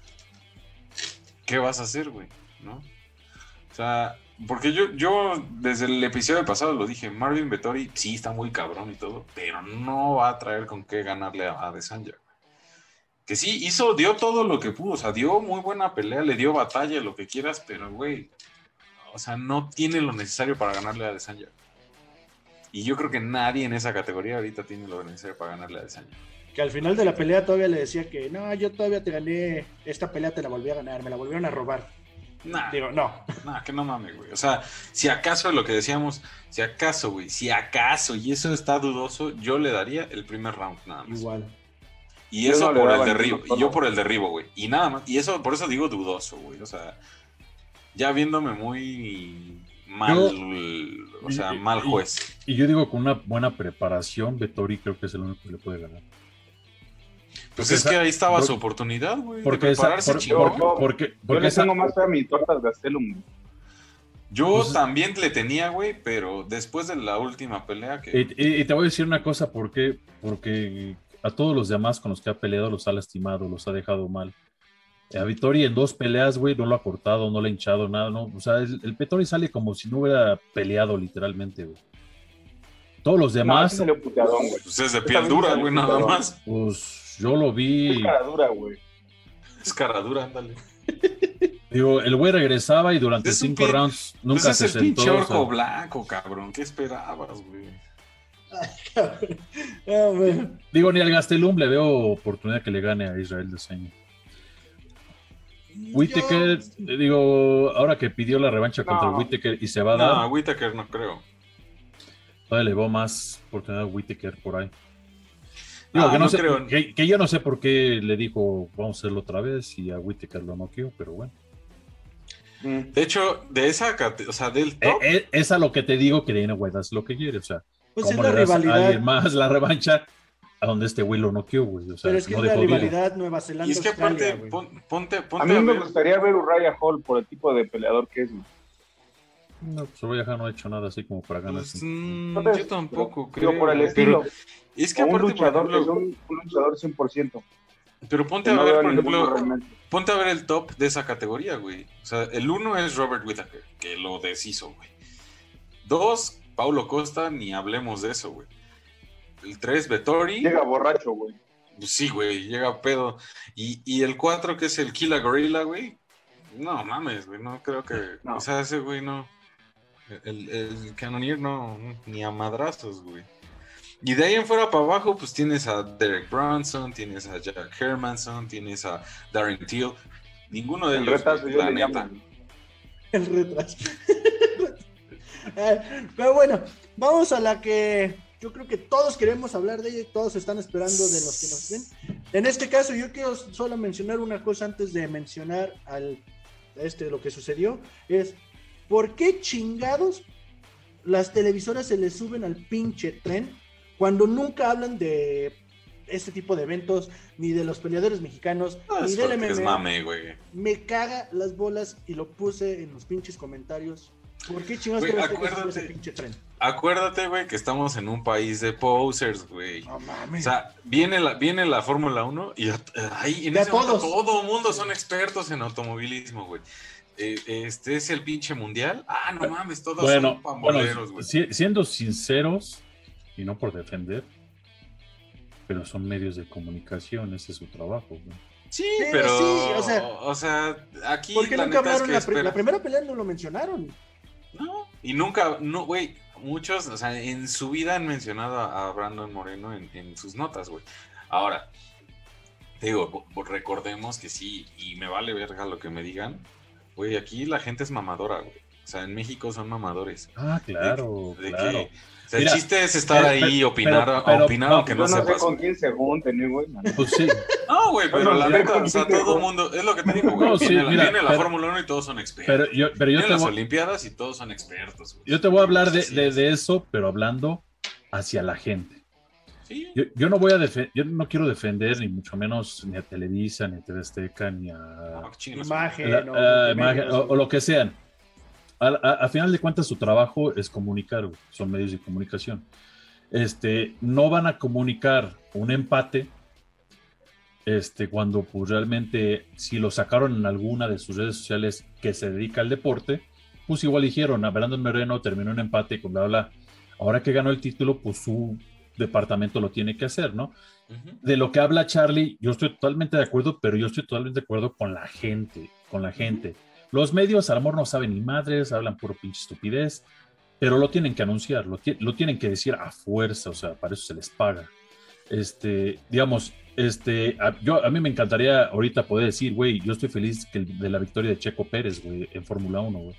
¿qué vas a hacer, güey? ¿No? O sea, porque yo, yo desde el episodio pasado lo dije, Marvin Vettori sí está muy cabrón y todo, pero no va a traer con qué ganarle a Adesanya que sí, hizo, dio todo lo que pudo, o sea, dio muy buena pelea, le dio batalla, lo que quieras, pero, güey, o sea, no tiene lo necesario para ganarle a Desanya. Y yo creo que nadie en esa categoría ahorita tiene lo necesario para ganarle a Desanya. Que al final de la pelea todavía le decía que, no, yo todavía te gané, esta pelea te la volví a ganar, me la volvieron a robar. Nah, Digo, no. [LAUGHS] Nah, que no mames, güey. O sea, si acaso lo que decíamos, si acaso, güey, si acaso, y eso está dudoso, yo le daría el primer round nada más. Igual. Y eso por el derribo. Y yo por el derribo, güey. Y nada más. Y eso, por eso digo dudoso, güey. O sea, ya viéndome muy mal, o sea, mal juez. Y, yo digo, con una buena preparación, Vettori creo que es el único que le puede ganar. Pues es que ahí estaba su oportunidad, güey. Porque de prepararse porque, yo le tengo más a mi tortas Gastelum. Yo pues también le tenía, güey, pero después de la última pelea que... Y, y, te voy a decir una cosa, ¿por qué? Porque a todos los demás con los que ha peleado los ha lastimado, los ha dejado mal. A Vittori en dos peleas, güey, no lo ha cortado, no le ha hinchado nada, ¿no? O sea, el, el sale como si no hubiera peleado literalmente, güey. Todos los demás. No, pues es de piel dura, güey, nada más. Pues yo lo vi. Es cara dura, güey. Es cara dura, ándale. Digo, el güey regresaba y durante cinco rounds nunca pues se es el sentó. pinche orco blanco, cabrón. ¿Qué esperabas, güey? Digo, ni al Gastelum le veo oportunidad que le gane a Israel de Seña. Whitaker, digo, ahora que pidió la revancha contra Whitaker y se va a dar. No, Whitaker no creo. Todavía le veo más oportunidad a Whitaker por ahí. Digo, que, no sé, que, yo no sé por qué le dijo vamos a hacerlo otra vez y a Whitaker lo noqueó, pero bueno. De hecho, de esa, o sea, del eh, top. Eh, es, a lo que te digo que Dana White es lo que quiere, o sea, pues es la rivalidad. más la revancha a donde este güey lo noqueó, güey. O sea, Pero es que no es la rivalidad Nueva Zelanda. Y es que aparte, ponte, ponte, A mí me gustaría ver Uriah Hall por el tipo de peleador que es, No, pues Uriah Hall no ha hecho nada así como para ganar. Pues, mm, yo tampoco creo. por el estilo. es que aparte, un luchador, es un, un, luchador 100%. Pero ponte a ver, por ejemplo, ponte a ver el top de esa categoría, güey. O sea, el uno es Robert Whittaker, que lo deshizo, güey. Dos, Paulo Costa, ni hablemos de eso, güey. El 3, Vettori. Llega borracho, güey. Sí, güey, llega pedo. Y, y el 4, que es el Killa Gorilla, güey. No mames, güey, no creo que. O sea, ese güey no. El, el Canonier no, ni a madrazos, güey. Y de ahí en fuera para abajo, pues tienes a Derek Bronson, tienes a Jack Hermanson, tienes a Darren Till. Ninguno de ellos. El retraso. [LAUGHS] [LAUGHS] Pero bueno, vamos a la que yo creo que todos queremos hablar de ella y todos están esperando de los que nos ven. En este caso, yo quiero solo mencionar una cosa antes de mencionar al este lo que sucedió es ¿por qué chingados las televisoras se les suben al pinche tren cuando nunca hablan de este tipo de eventos, ni de los peleadores mexicanos, ni del MMA. Me caga las bolas y lo puse en los pinches comentarios. ¿Por qué chingados acuérdate, ese pinche tren? Acuérdate, güey, que estamos en un país de posers, güey. No mames. O sea, viene la, viene la Fórmula 1 y ahí en ese momento todo el mundo son expertos en automovilismo, güey. eh, este es el pinche mundial. Ah, no mames, todos son pamboleros, güey. siendo sinceros, y no por defender, pero son medios de comunicación, ese es su trabajo, güey. Sí, pero. o, sea, aquí. ¿Por qué nunca hablaron? la, primera pelea no lo mencionaron. No, y nunca, no, güey. Muchos, o sea, en su vida han mencionado a, Brandon Moreno en, sus notas, güey. Ahora, digo, recordemos que sí, y me vale verga lo que me digan. Güey, aquí la gente es mamadora, güey. O sea, en México son mamadores. Ah, claro, claro el chiste es estar ahí y opinar, opinar aunque no, no sé con quién se junten, güey. Pues sí. No, güey, pero la neta, o sea, todo el mundo, es lo que te digo, güey. No, viene, la Fórmula 1 y todos son expertos. Pero yo, pero yo te las Olimpiadas y todos son expertos. Yo te voy a hablar de, de, de, eso, pero hablando hacia la gente. ¿Sí? Yo, yo, no voy a defender, yo no quiero defender ni mucho menos ni a Televisa, ni a TV Azteca, ni a imagen, imagen o, o, lo que sean a, final de cuentas su trabajo es comunicar, son medios de comunicación. Este, no van a comunicar un empate este, cuando pues realmente si lo sacaron en alguna de sus redes sociales que se dedica al deporte, pues igual dijeron, a Brandon Moreno terminó un empate con bla, bla, Ahora que ganó el título, pues su departamento lo tiene que hacer, ¿no? De lo que habla Charlie, yo estoy totalmente de acuerdo, pero yo estoy totalmente de acuerdo con la gente, con la gente. Los medios, al amor, no saben ni madres, hablan puro pinche estupidez, pero lo tienen que anunciar, lo, tienen que decir a fuerza, o sea, para eso se les paga. Este, digamos, este, a, yo, a mí me encantaría ahorita poder decir, güey, yo estoy feliz que de la victoria de Checo Pérez, güey, en Fórmula 1, güey.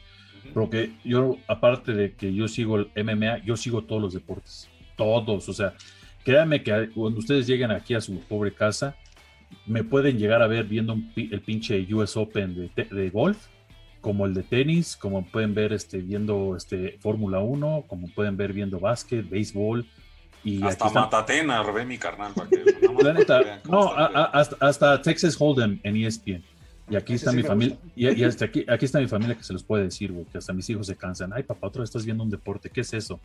Porque yo, aparte de que yo sigo el MMA, yo sigo todos los deportes. Todos. O sea, créanme que cuando ustedes lleguen aquí a su pobre casa, me pueden llegar a ver viendo el pinche US Open de, de golf como el de tenis, como pueden ver este, viendo este, Fórmula 1, como pueden ver viendo básquet, béisbol. Y hasta Matatena, ve mi carnal. [LAUGHS] no, hasta, Texas Hold'em en ESPN. Y aquí está mi familia, y, hasta aquí, aquí está mi familia que se los puede decir, güey, que hasta mis hijos se cansan. Ay, papá, otra vez estás viendo un deporte, ¿qué es eso?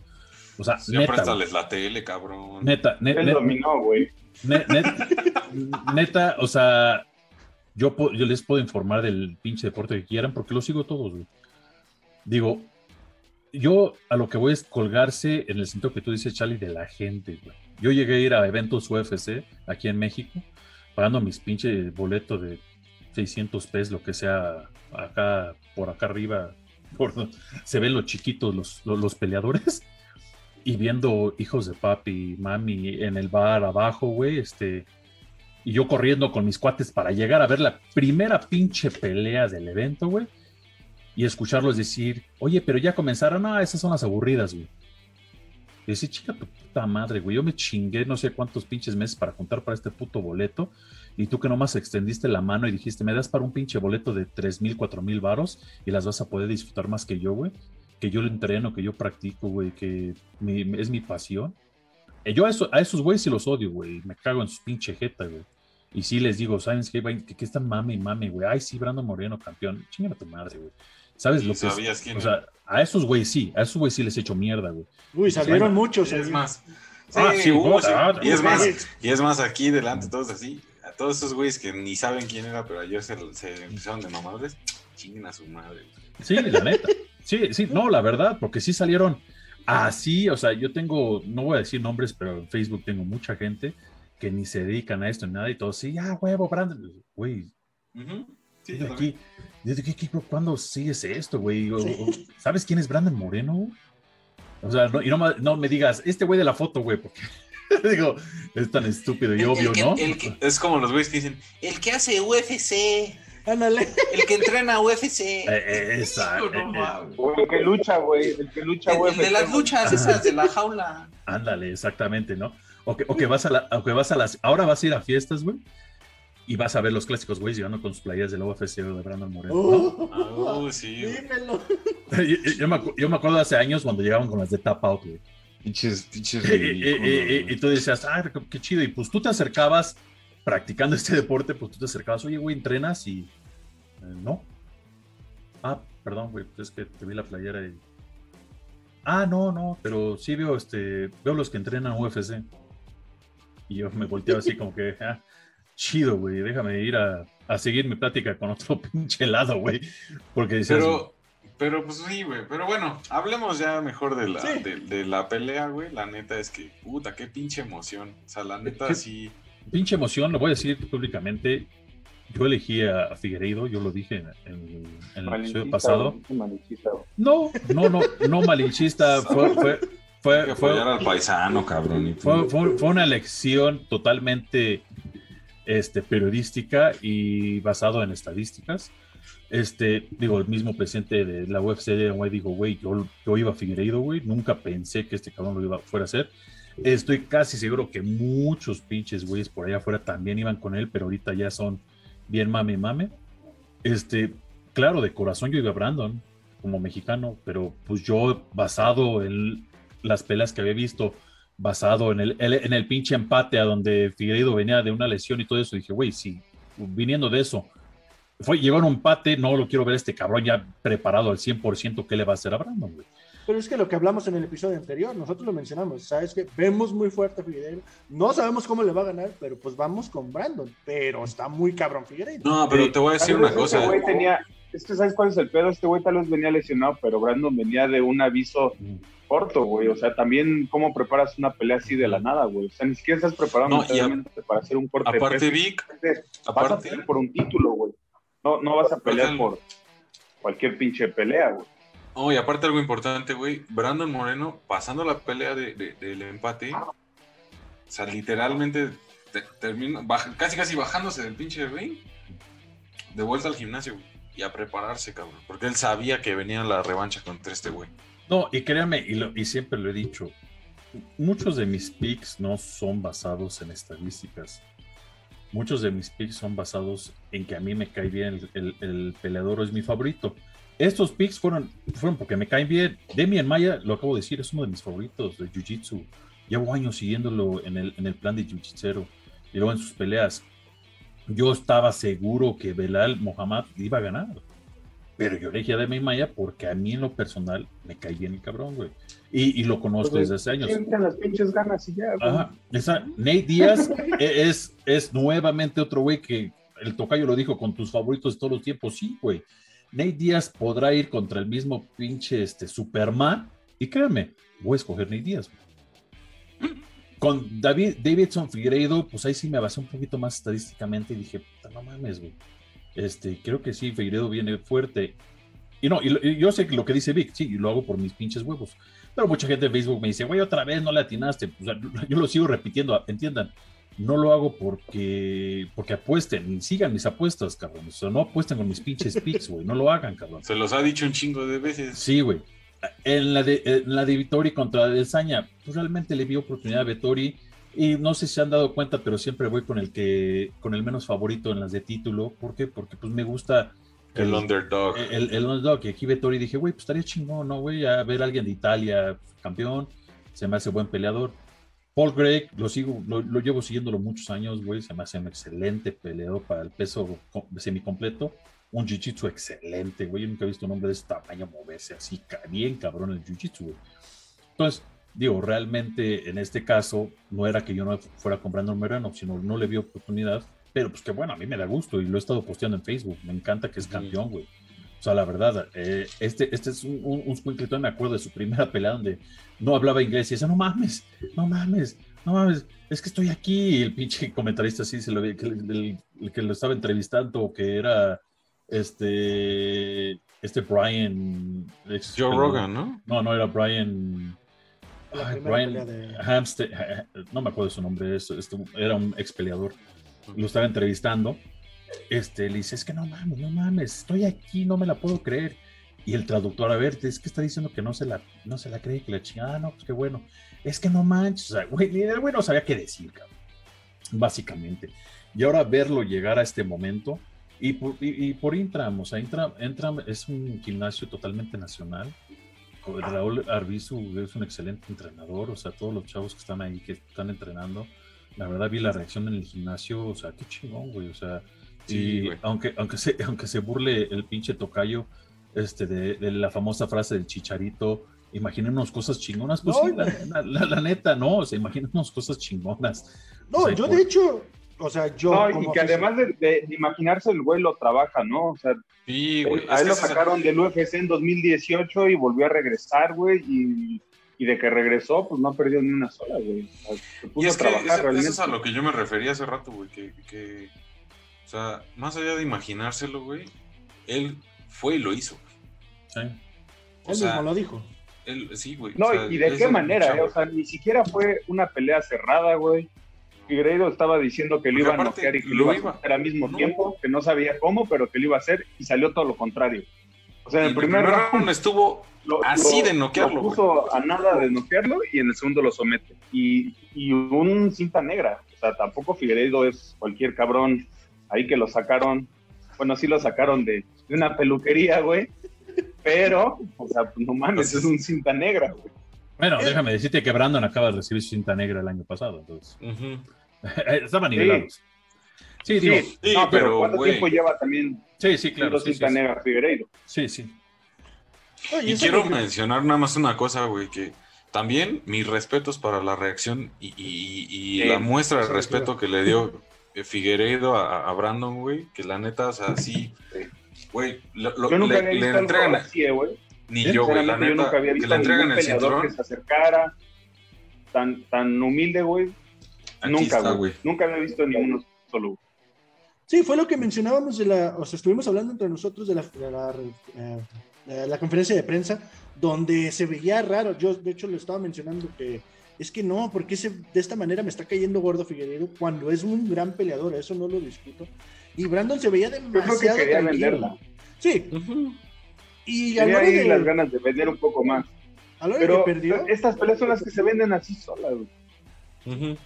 O sea, neta, préstales la tele, cabrón. Neta, neta. dominó, güey. [LAUGHS] neta, o sea, yo, yo les puedo informar del pinche deporte que quieran porque lo sigo todos, Digo, yo a lo que voy es colgarse en el sentido que tú dices, Charlie, de la gente, güey. Yo llegué a ir a eventos UFC aquí en México, pagando mis pinches boletos de 600 pesos, lo que sea, acá, por acá arriba, [LAUGHS] por, se ven los chiquitos, los, los, peleadores, y viendo hijos de papi, mami en el bar abajo, güey, este, y yo corriendo con mis cuates para llegar a ver la primera pinche pelea del evento, güey. Y escucharlos decir, oye, pero ya comenzaron, ah, esas son las aburridas, güey. Y decir, chica, tu puta madre, güey, yo me chingué no sé cuántos pinches meses para contar para este puto boleto. Y tú que nomás extendiste la mano y dijiste, me das para un pinche boleto de tres mil, cuatro mil varos y las vas a poder disfrutar más que yo, güey. Que yo lo entreno, que yo practico, güey, que es mi pasión. Eh, yo a, eso, a esos güeyes sí los odio, güey. Me cago en sus pinche jeta, güey. Y sí les digo, ¿sabes qué? Que, que están mame y mame, güey. Ay, sí, Brando Moreno, campeón. Chinga tu madre, güey. ¿Sabes lo que es? Quién o sea, a esos güeyes sí, a esos güeyes sí les he hecho mierda, güey. Uy, salieron muchos. Es más. ah, sí, Y es más, y es más aquí delante, todos así. A todos esos güeyes que ni saben quién era, pero ayer se, se empezaron de mamadres. Chinguen a su madre. Sí, la neta. Sí, sí, no, la verdad, porque sí salieron así. O sea, yo tengo, no voy a decir nombres, pero en Facebook tengo mucha gente que ni se dedican a esto ni nada y todo, sí, ya, huevo, Brandon, güey. ¿Cuándo sigues esto, güey? ¿Sabes quién es Brandon Moreno? O sea, no, y no, no, me digas, este güey de la foto, güey, porque [LAUGHS] digo, es tan estúpido y obvio, ¿no? es como los güeyes que dicen, el que hace UFC. Ándale. El que entrena UFC. Eh, eh, esa, eh, el que lucha, güey. El que lucha UFC. de las luchas esas de la jaula. Ándale, exactamente, ¿no? O que, vas a la, o que vas a las. Ahora vas a ir a fiestas, güey. Y vas a ver los clásicos, güey, llegando con sus playas del UFC de Brandon Moreno. Oh, ah, sí. Dímelo. [LAUGHS] Yo, me, yo, me, acuerdo hace años cuando llegaban con las de Tap Out, güey. Pinches, pinches. Y, tú decías, ay, qué chido. Y pues tú te acercabas practicando este deporte, pues tú te acercabas, oye, güey, entrenas y. Eh, no. Ah, perdón, güey, pues es que te vi la playera y. Ah, no, no, pero sí veo, este, veo los que entrenan UFC. Y yo me volteaba así como que, ah, chido, güey. Déjame ir a, a seguir mi plática con otro [LAUGHS] pinche lado, güey. Porque Pero, pero pues sí, güey. Pero bueno, hablemos ya mejor de la, de, la pelea, güey. La neta es que, puta, qué pinche emoción. O sea, la neta sí. Pinche emoción, lo voy a decir públicamente. Yo elegí a Figueiredo, yo lo dije en, el episodio pasado. No, no, no, no malinchista. [LAUGHS] Fue, fue, fue, fue, al paisano, cabrón. Fue, fue, una elección totalmente este, periodística y basado en estadísticas. Este, digo, el mismo presidente de la UFC güey, digo, güey, yo, yo iba a Figueiredo, güey, nunca pensé que este cabrón lo iba fuera a hacer. Estoy casi seguro que muchos pinches güeyes por allá afuera también iban con él, pero ahorita ya son bien mame mame. Este, claro, de corazón yo iba a Brandon como mexicano, pero pues yo basado en las peleas que había visto, basado en el, en el pinche empate a donde Figueiredo venía de una lesión y todo eso, dije, güey, si viniendo de eso, fue, llegó un empate, no lo quiero ver este cabrón ya preparado al 100%, ¿qué le va a hacer a Brandon, güey? Pero es que lo que hablamos en el episodio anterior, nosotros lo mencionamos, sabes que vemos muy fuerte a Figueiredo, no sabemos cómo le va a ganar, pero pues vamos con Brandon, pero está muy cabrón Figueiredo. No, pero te voy a decir una cosa. Este güey tenía, es que sabes cuál es el pedo, este güey tal vez venía lesionado, pero Brandon venía de un aviso corto, güey, o sea, también cómo preparas una pelea así de la nada, güey, o sea, ni siquiera estás preparando no, para hacer un corte. Aparte, Vic, vas a pelear por un título, güey, no, no vas a pelear por cualquier pinche pelea, güey. Oh, y aparte algo importante, güey, Brandon Moreno, pasando la pelea de, del empate, o sea, literalmente termina, casi casi bajándose del pinche ring, de vuelta al gimnasio, y a prepararse, cabrón, porque él sabía que venía la revancha contra este güey. No, y créanme, y, y siempre lo he dicho, muchos de mis picks no son basados en estadísticas. Muchos de mis picks son basados en que a mí me cae bien el, el peleador, es mi favorito estos picks fueron, fueron porque me caen bien. Demian Maya, lo acabo de decir, es uno de mis favoritos de Jiu-Jitsu. Llevo años siguiéndolo en el, en el plan de Jiu-Jitsu y luego en sus peleas. Yo estaba seguro que Belal Mohamed iba a ganar. Pero yo elegí a Demian Maya porque a mí en lo personal me cae bien el cabrón, güey. Y, y lo conozco pues, desde hace años. las pinches ganas y ya. Ajá. Esa, Nate Díaz e, es, es nuevamente otro güey que el tocayo lo dijo con tus favoritos de todos los tiempos. Sí, güey Nate Díaz podrá ir contra el mismo pinche este, Superman. Y créanme, voy a escoger Nate Díaz. Con David, Davidson Figueiredo, pues ahí sí me basé un poquito más estadísticamente y dije, no mames, güey. Este, creo que sí, Figueiredo viene fuerte. Y no, y, yo sé lo que dice Vic, sí, y lo hago por mis pinches huevos. Pero mucha gente de Facebook me dice, güey, otra vez no le atinaste. [LAUGHS] yo lo sigo repitiendo, entiendan no lo hago porque, porque apuesten, sigan mis apuestas, cabrón. O sea, no apuesten con mis pinches [LAUGHS] picks, güey. No lo hagan, cabrón. Se los ha dicho un chingo de veces. Sí, güey. En la de, en la de Vittori contra Desaña, pues realmente le vi oportunidad a Vittori. Y no sé si se han dado cuenta, pero siempre voy con el que, con el menos favorito en las de título. ¿Por qué? Porque pues me gusta. El, underdog. El, el, underdog. Y aquí Vettori dije, güey, pues estaría chingón, ¿no, güey? A ver a alguien de Italia, campeón. Se me hace buen peleador. Paul Gregg, lo sigo, lo, llevo siguiéndolo muchos años, güey. Se me hace un excelente peleador para el peso semicompleto. Un jiu-jitsu excelente, güey. Yo nunca he visto un hombre de ese tamaño moverse así, bien cabrón el jiu-jitsu, güey. Entonces, digo, realmente en este caso no era que yo no fuera comprando un Moreno, sino no le vi oportunidad. Pero pues que bueno, a mí me da gusto y lo he estado posteando en Facebook. Me encanta que es campeón, güey. O sea, la verdad, eh, este, este es un, un, un me acuerdo de su primera pelea donde no hablaba inglés y decía, no mames, no mames, no mames, es que estoy aquí. Y el pinche comentarista así, se lo, que, el, que lo estaba entrevistando, que era este, este Brian. Joe Rogan, ¿no? No, no, era Brian. Brian [LAUGHS] no me acuerdo de su nombre, era un ex peleador. Lo estaba entrevistando este, le dice, es que no mames, no mames, estoy aquí, no me la puedo creer. Y el traductor, a ver, es que está diciendo que no se la, no se la cree, que la chingada, ah, no, pues qué bueno. Es que no manches, o sea, güey, el güey no sabía qué decir, cabrón. Básicamente. Y ahora verlo llegar a este momento, y por, y, por Intram, o sea, Intram, es un gimnasio totalmente nacional. Raúl Arbizu es un excelente entrenador, o sea, todos los chavos que están ahí, que están entrenando, la verdad vi la reacción en el gimnasio, o sea, qué chingón, güey, o sea, y aunque, aunque, se, [LAUGHS] aunque se burle el pinche tocayo este, de, la famosa frase del chicharito, imaginemos cosas chingonas, pues la, neta, no, o sea, imaginemos cosas chingonas. No, yo de hecho, O sea, yo. No, y que además de, imaginarse el güey lo trabaja, ¿no? O sea, sí, güey. A él lo sacaron del UFC en 2018 y volvió a regresar, güey, y, y, de que regresó, pues no ha perdido ni una sola, güey. y es que eso, es a lo que yo me refería hace rato, güey, que, que, sea, más allá de imaginárselo, güey, él fue y lo hizo. Sí. él mismo lo dijo. Él, sí, güey. No, y de qué manera, eh? o sea, ni siquiera fue una pelea cerrada, güey. Figueiredo estaba diciendo que lo iba a noquear y que lo iba a hacer al mismo tiempo, que no sabía cómo, pero que lo iba a hacer y salió todo lo contrario. O sea, en el primer, round estuvo así de noquearlo. Lo puso a nada de noquearlo y en el segundo lo somete. Y, y un cinta negra. O sea, tampoco Figueiredo es cualquier cabrón ahí que lo sacaron. Bueno, sí lo sacaron de, de una peluquería, güey. Pero, o sea, no mames, es un cinta negra, güey. Bueno, déjame decirte que Brandon acaba de recibir su cinta negra el año pasado, entonces. [LAUGHS] Estaban nivelados. Sí, sí, sí, pero, ¿cuánto tiempo lleva también sí, sí, claro, sí, cinta negra Figueiredo? Sí, sí. y quiero mencionar nada más una cosa, güey, que también mis respetos para la reacción y, y, la muestra de respeto que le dio Figueiredo a, Brandon, güey, que la neta, o sea, sí, güey, yo nunca le, le entregan así, eh, güey. Ni yo, güey, la neta, yo nunca había visto que le entregan el cinturón. que se acercara tan, tan humilde, güey, nunca, güey. Nunca había visto ni uno solo. Sí, fue lo que mencionábamos de la, o sea, estuvimos hablando entre nosotros de la, eh, la, conferencia de prensa, donde se veía raro. Yo, de hecho, le estaba mencionando que es que no, porque ese, de esta manera me está cayendo gordo Figueiredo cuando es un gran peleador, eso no lo discuto. Y Brandon se veía demasiado. Yo creo que quería venderla. Sí. Y a de... las ganas de vender un poco más. Pero perdió. Estas peleas son las que se venden así solas, güey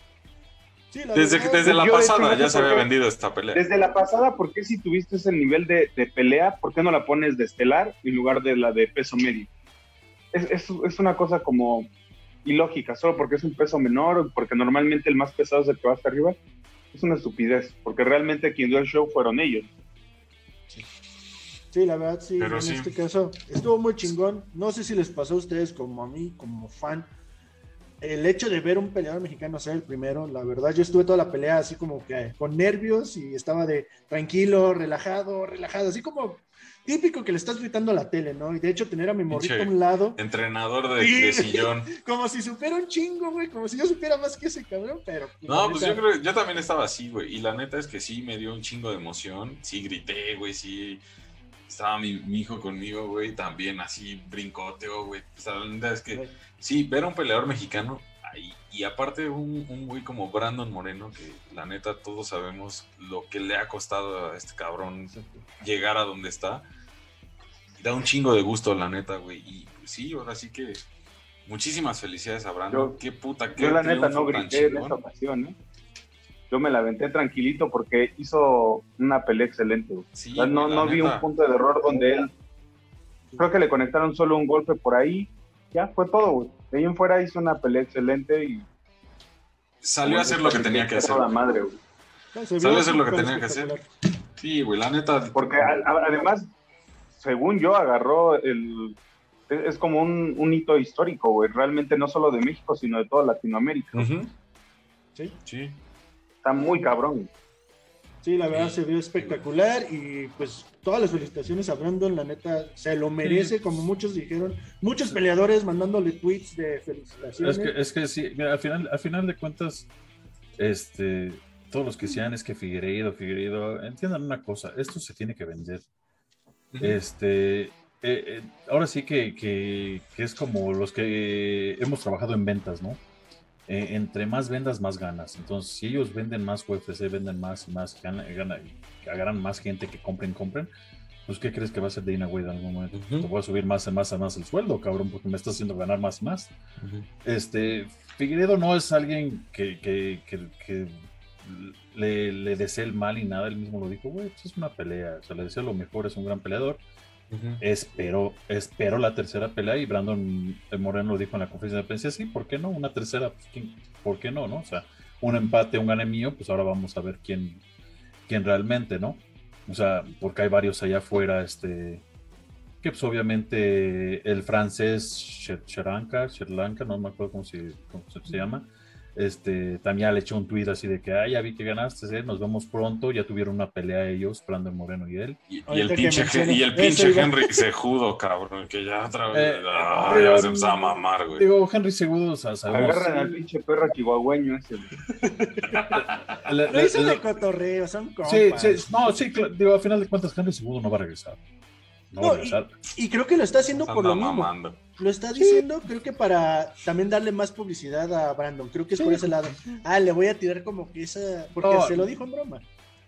desde, la pasada ya se había vendido esta pelea. Desde la pasada, ¿por qué si tuviste ese nivel de, pelea, por qué no la pones de estelar en lugar de la de peso medio? Es, es, una cosa como ilógica, solo porque es un peso menor, porque normalmente el más pesado es el que va hasta arriba. Es una estupidez, porque realmente quien dio el show fueron ellos. Sí. la verdad, sí, en este caso estuvo muy chingón. No sé si les pasó a ustedes como a mí, como fan el hecho de ver un peleador mexicano ser el primero, la verdad, yo estuve toda la pelea así como que con nervios y estaba de tranquilo, relajado, relajado, así como típico que le estás gritando a la tele, ¿no? Y de hecho tener a mi morrito a un lado. Entrenador de, sillón. [LAUGHS] como si supiera un chingo, güey, como si yo supiera más que ese cabrón, pero... Pues, no, pues yo creo, yo también estaba así, güey, y la neta es que sí, me dio un chingo de emoción, sí grité, güey, sí... Estaba mi, hijo conmigo, güey, también así brincoteo, güey. O sea, la neta es que sí, ver a un peleador mexicano y aparte un, un güey como Brandon Moreno, que la neta todos sabemos lo que le ha costado a este cabrón llegar a donde está. Da un chingo de gusto, la neta, güey. Y pues, sí, ahora sí que muchísimas felicidades a Brandon. qué puta, qué Yo la neta no grité en esta ocasión, ¿eh? Yo me la aventé tranquilito porque hizo una pelea excelente. no, no vi un punto de error donde él. Creo que le conectaron solo un golpe por ahí ya fue todo, güey. De ahí en fuera hizo una pelea excelente y. Salió a hacer lo que tenía que hacer. La madre, güey. Salió a hacer lo que tenía que hacer. Sí, güey, la neta. Porque además, según yo, agarró el. Es como un, hito histórico, güey. Realmente no solo de México, sino de toda Latinoamérica. Sí. Sí. Está muy cabrón. Sí, la verdad se vio espectacular y pues todas las felicitaciones a Brandon, la neta se lo merece, como muchos dijeron, muchos peleadores mandándole tweets de felicitaciones. Es que, es que sí, al final, al final de cuentas, este, todos los que sean es que Figueiredo, Figueiredo, entiendan una cosa, esto se tiene que vender. Este, eh, eh, ahora sí que, que, que es como los que hemos trabajado en ventas, ¿no? Eh, entre más vendas, más ganas. Entonces, si ellos venden más UFC, venden más y más, ganan, agarran más gente que compren, compren, pues ¿qué crees que va a ser Dana Wade en algún momento? Te voy a subir más y más y más el sueldo, cabrón, porque me estás haciendo ganar más y más. Este, Figueredo no es alguien que, que, que, le, le desee el mal y nada, él mismo lo dijo, güey, pues es una pelea, o sea, le deseo lo mejor, es un gran peleador espero, espero la tercera pelea y Brandon Moreno lo dijo en la conferencia de prensa, sí, ¿por qué no? Una tercera, pues, ¿por qué no? no? O sea, un empate, un gane mío, pues ahora vamos a ver quién, quién realmente, ¿no? O sea, porque hay varios allá afuera, este, que pues obviamente el francés Sherlanka, no me acuerdo cómo se, llama, Este, también le echó un tweet así de que, ah, ya vi que ganaste, ¿eh? nos vemos pronto. Ya tuvieron una pelea ellos, Brandon Moreno y él. Y, el, pinche, y el pinche Henry Segudo, cabrón, que ya otra vez. Eh, ya se empezó a mamar, güey. Digo, Henry Segudo, o sea, sabemos. Agarran al pinche perro chihuahueño ese. [LAUGHS] Lo hizo de cotorreo, son compas. Sí, sí, no, sí, digo, a final de cuentas, Henry Segudo no va a regresar. Y, creo que lo está haciendo por lo mismo. Lo está diciendo, creo que para también darle más publicidad a Brandon. Creo que es por ese lado. Ah, le voy a tirar como que esa. Porque se lo dijo en broma.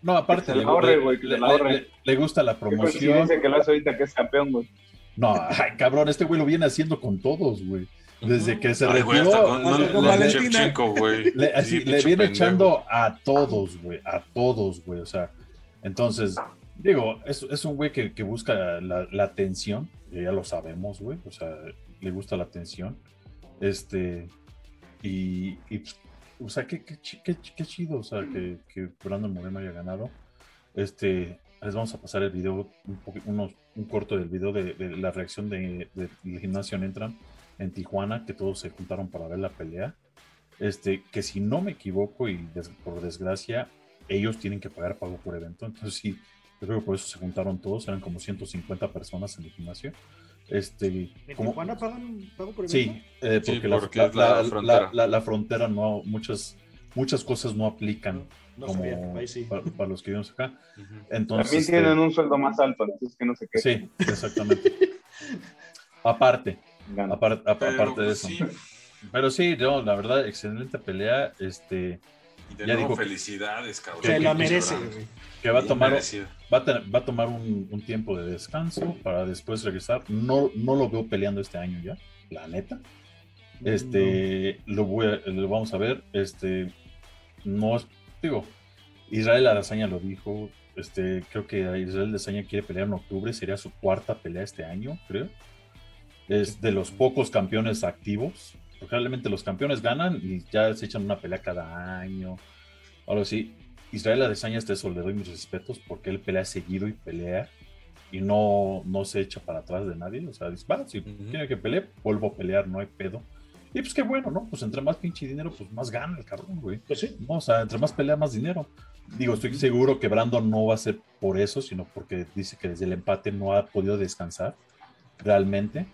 No, aparte, le, le, le, gusta la promoción. Dice que lo hace ahorita que es campeón, güey. No, ay, cabrón, este güey lo viene haciendo con todos, güey. Desde que se retiró. [LAUGHS] Le, viene echando a todos, güey. A todos, güey. O sea, entonces, digo, es, es un güey que, que busca la, la atención ya lo sabemos, güey, o sea, le gusta la atención. Este, y, y o sea, qué, qué, qué, chido, o sea, que, que, Brandon Moreno haya ganado. Este, les vamos a pasar el video, un, un corto del video de, la reacción de, del gimnasio Entran en Tijuana, que todos se juntaron para ver la pelea. Este, que si no me equivoco y por desgracia, ellos tienen que pagar pago por evento. Entonces, sí, yo creo que por eso se juntaron todos, eran como 150 personas en el gimnasio. Este, ¿En Tijuana pagan pago por Sí, eh, porque, la, la, frontera. La, frontera no, muchas, muchas cosas no aplican. como para, los que vivimos acá. Entonces, También tienen este, un sueldo más alto, entonces que no sé qué. Sí, exactamente. [LAUGHS] aparte, aparte, aparte de eso. Pero sí, yo, la verdad, excelente pelea. Este, y de ya felicidades, cabrón. Se la merece, Que va a tomar, va a, va a tomar un, un, tiempo de descanso para después regresar. No, no lo veo peleando este año ya, la neta. Este, lo, voy a, lo vamos a ver. Este, no es, digo, Israel Arazaña lo dijo. Este, creo que Israel Arazaña quiere pelear en octubre. Sería su cuarta pelea este año, creo. Es de los pocos campeones activos probablemente los campeones ganan y ya se echan una pelea cada año. Ahora sí, Israel Adesanya, este eso le doy mis respetos porque él pelea seguido y pelea y no, no se echa para atrás de nadie. O sea, dice, va, si quiere que pelee, vuelvo a pelear, no hay pedo. Y pues qué bueno, ¿no? Pues entre más pinche dinero, pues más gana el cabrón, güey. Pues sí. o sea, entre más pelea, más dinero. Digo, estoy seguro que Brandon no va a ser por eso, sino porque dice que desde el empate no ha podido descansar realmente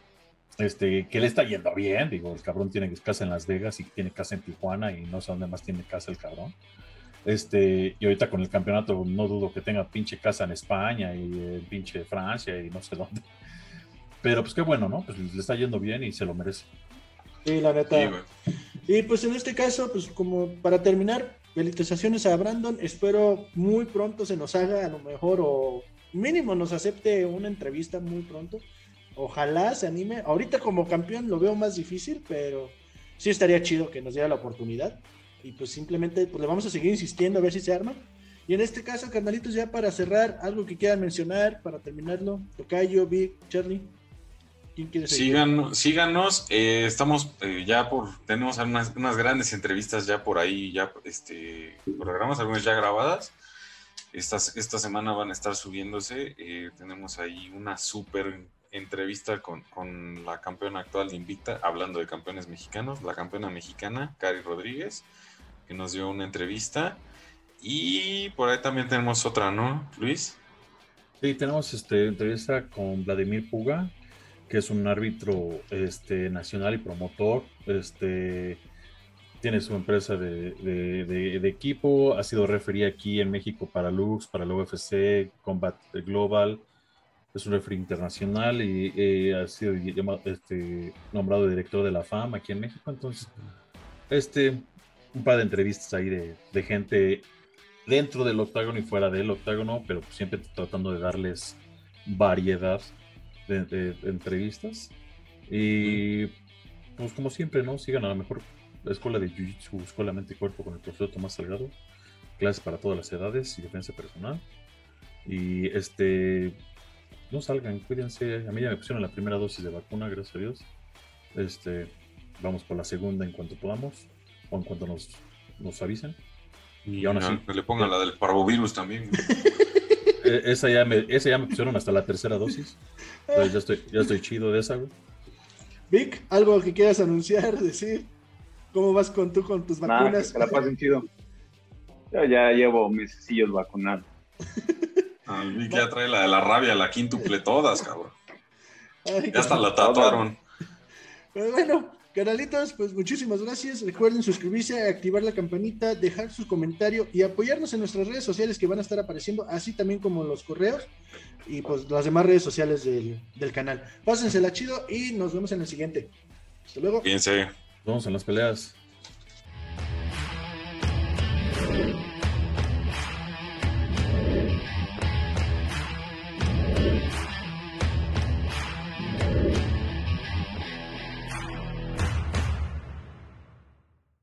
este, que le está yendo bien, digo, el cabrón tiene casa en Las Vegas y tiene casa en Tijuana y no sé dónde más tiene casa el cabrón. Este, y ahorita con el campeonato no dudo que tenga pinche casa en España y en pinche Francia y no sé dónde. Pero pues qué bueno, ¿no? Pues le está yendo bien y se lo merece. Sí, la neta. y pues en este caso, pues como para terminar, felicitaciones a Brandon. Espero muy pronto se nos haga a lo mejor o mínimo nos acepte una entrevista muy pronto Ojalá se anime. Ahorita como campeón lo veo más difícil, pero sí estaría chido que nos diera la oportunidad. Y pues simplemente pues le vamos a seguir insistiendo a ver si se arma. Y en este caso, carnalitos, ya para cerrar, algo que quieran mencionar para terminarlo. Tocayo, Big, Charlie. ¿Quién quiere seguir? síganos, eh, estamos eh, ya por, tenemos unas, unas, grandes entrevistas ya por ahí, ya este, programas, algunas ya grabadas. Esta, esta semana van a estar subiéndose. Eh, tenemos ahí una súper entrevista con, la campeona actual de Invicta, hablando de campeones mexicanos, la campeona mexicana, Cari Rodríguez, que nos dio una entrevista. Y por ahí también tenemos otra, ¿no, Luis? Sí, tenemos este, entrevista con Vladimir Puga, que es un árbitro este, nacional y promotor. Este, tiene su empresa de, equipo, ha sido referido aquí en México para Lux, para el UFC, Combat Global, es un referee internacional y eh, ha sido este, nombrado director de la FAM aquí en México. Entonces, este, un par de entrevistas ahí de, gente dentro del octágono y fuera del octágono, pero siempre tratando de darles variedad de, entrevistas. Y pues como siempre, ¿no? Sigan a la mejor escuela de Jiu-Jitsu, Escuela Mente y Cuerpo con el profesor Tomás Salgado. Clases para todas las edades y defensa personal. Y este, no salgan, cuídense. A mí ya me pusieron la primera dosis de vacuna, gracias a Dios. Este, vamos por la segunda en cuanto podamos, o en cuanto nos, nos avisen. Y aún así. Que le pongan la del parvovirus también. [LAUGHS] E, esa, ya me, esa ya me pusieron hasta la tercera dosis. Entonces ya estoy, ya estoy chido de esa, Vic, ¿algo que quieras anunciar, decir? ¿Cómo vas con tú con tus vacunas? que la pasen chido. Yo ya llevo mesecillos vacunado. [LAUGHS] Vi que ya trae la de la rabia, la quíntuple todas, cabrón. ya hasta la tatuaron. Pero bueno, canalitos, pues muchísimas gracias. Recuerden suscribirse, activar la campanita, dejar su comentario y apoyarnos en nuestras redes sociales que van a estar apareciendo, así también como los correos y pues las demás redes sociales del, del canal. Pásensela chido y nos vemos en el siguiente. Hasta luego. Fíjense. Vamos en las peleas.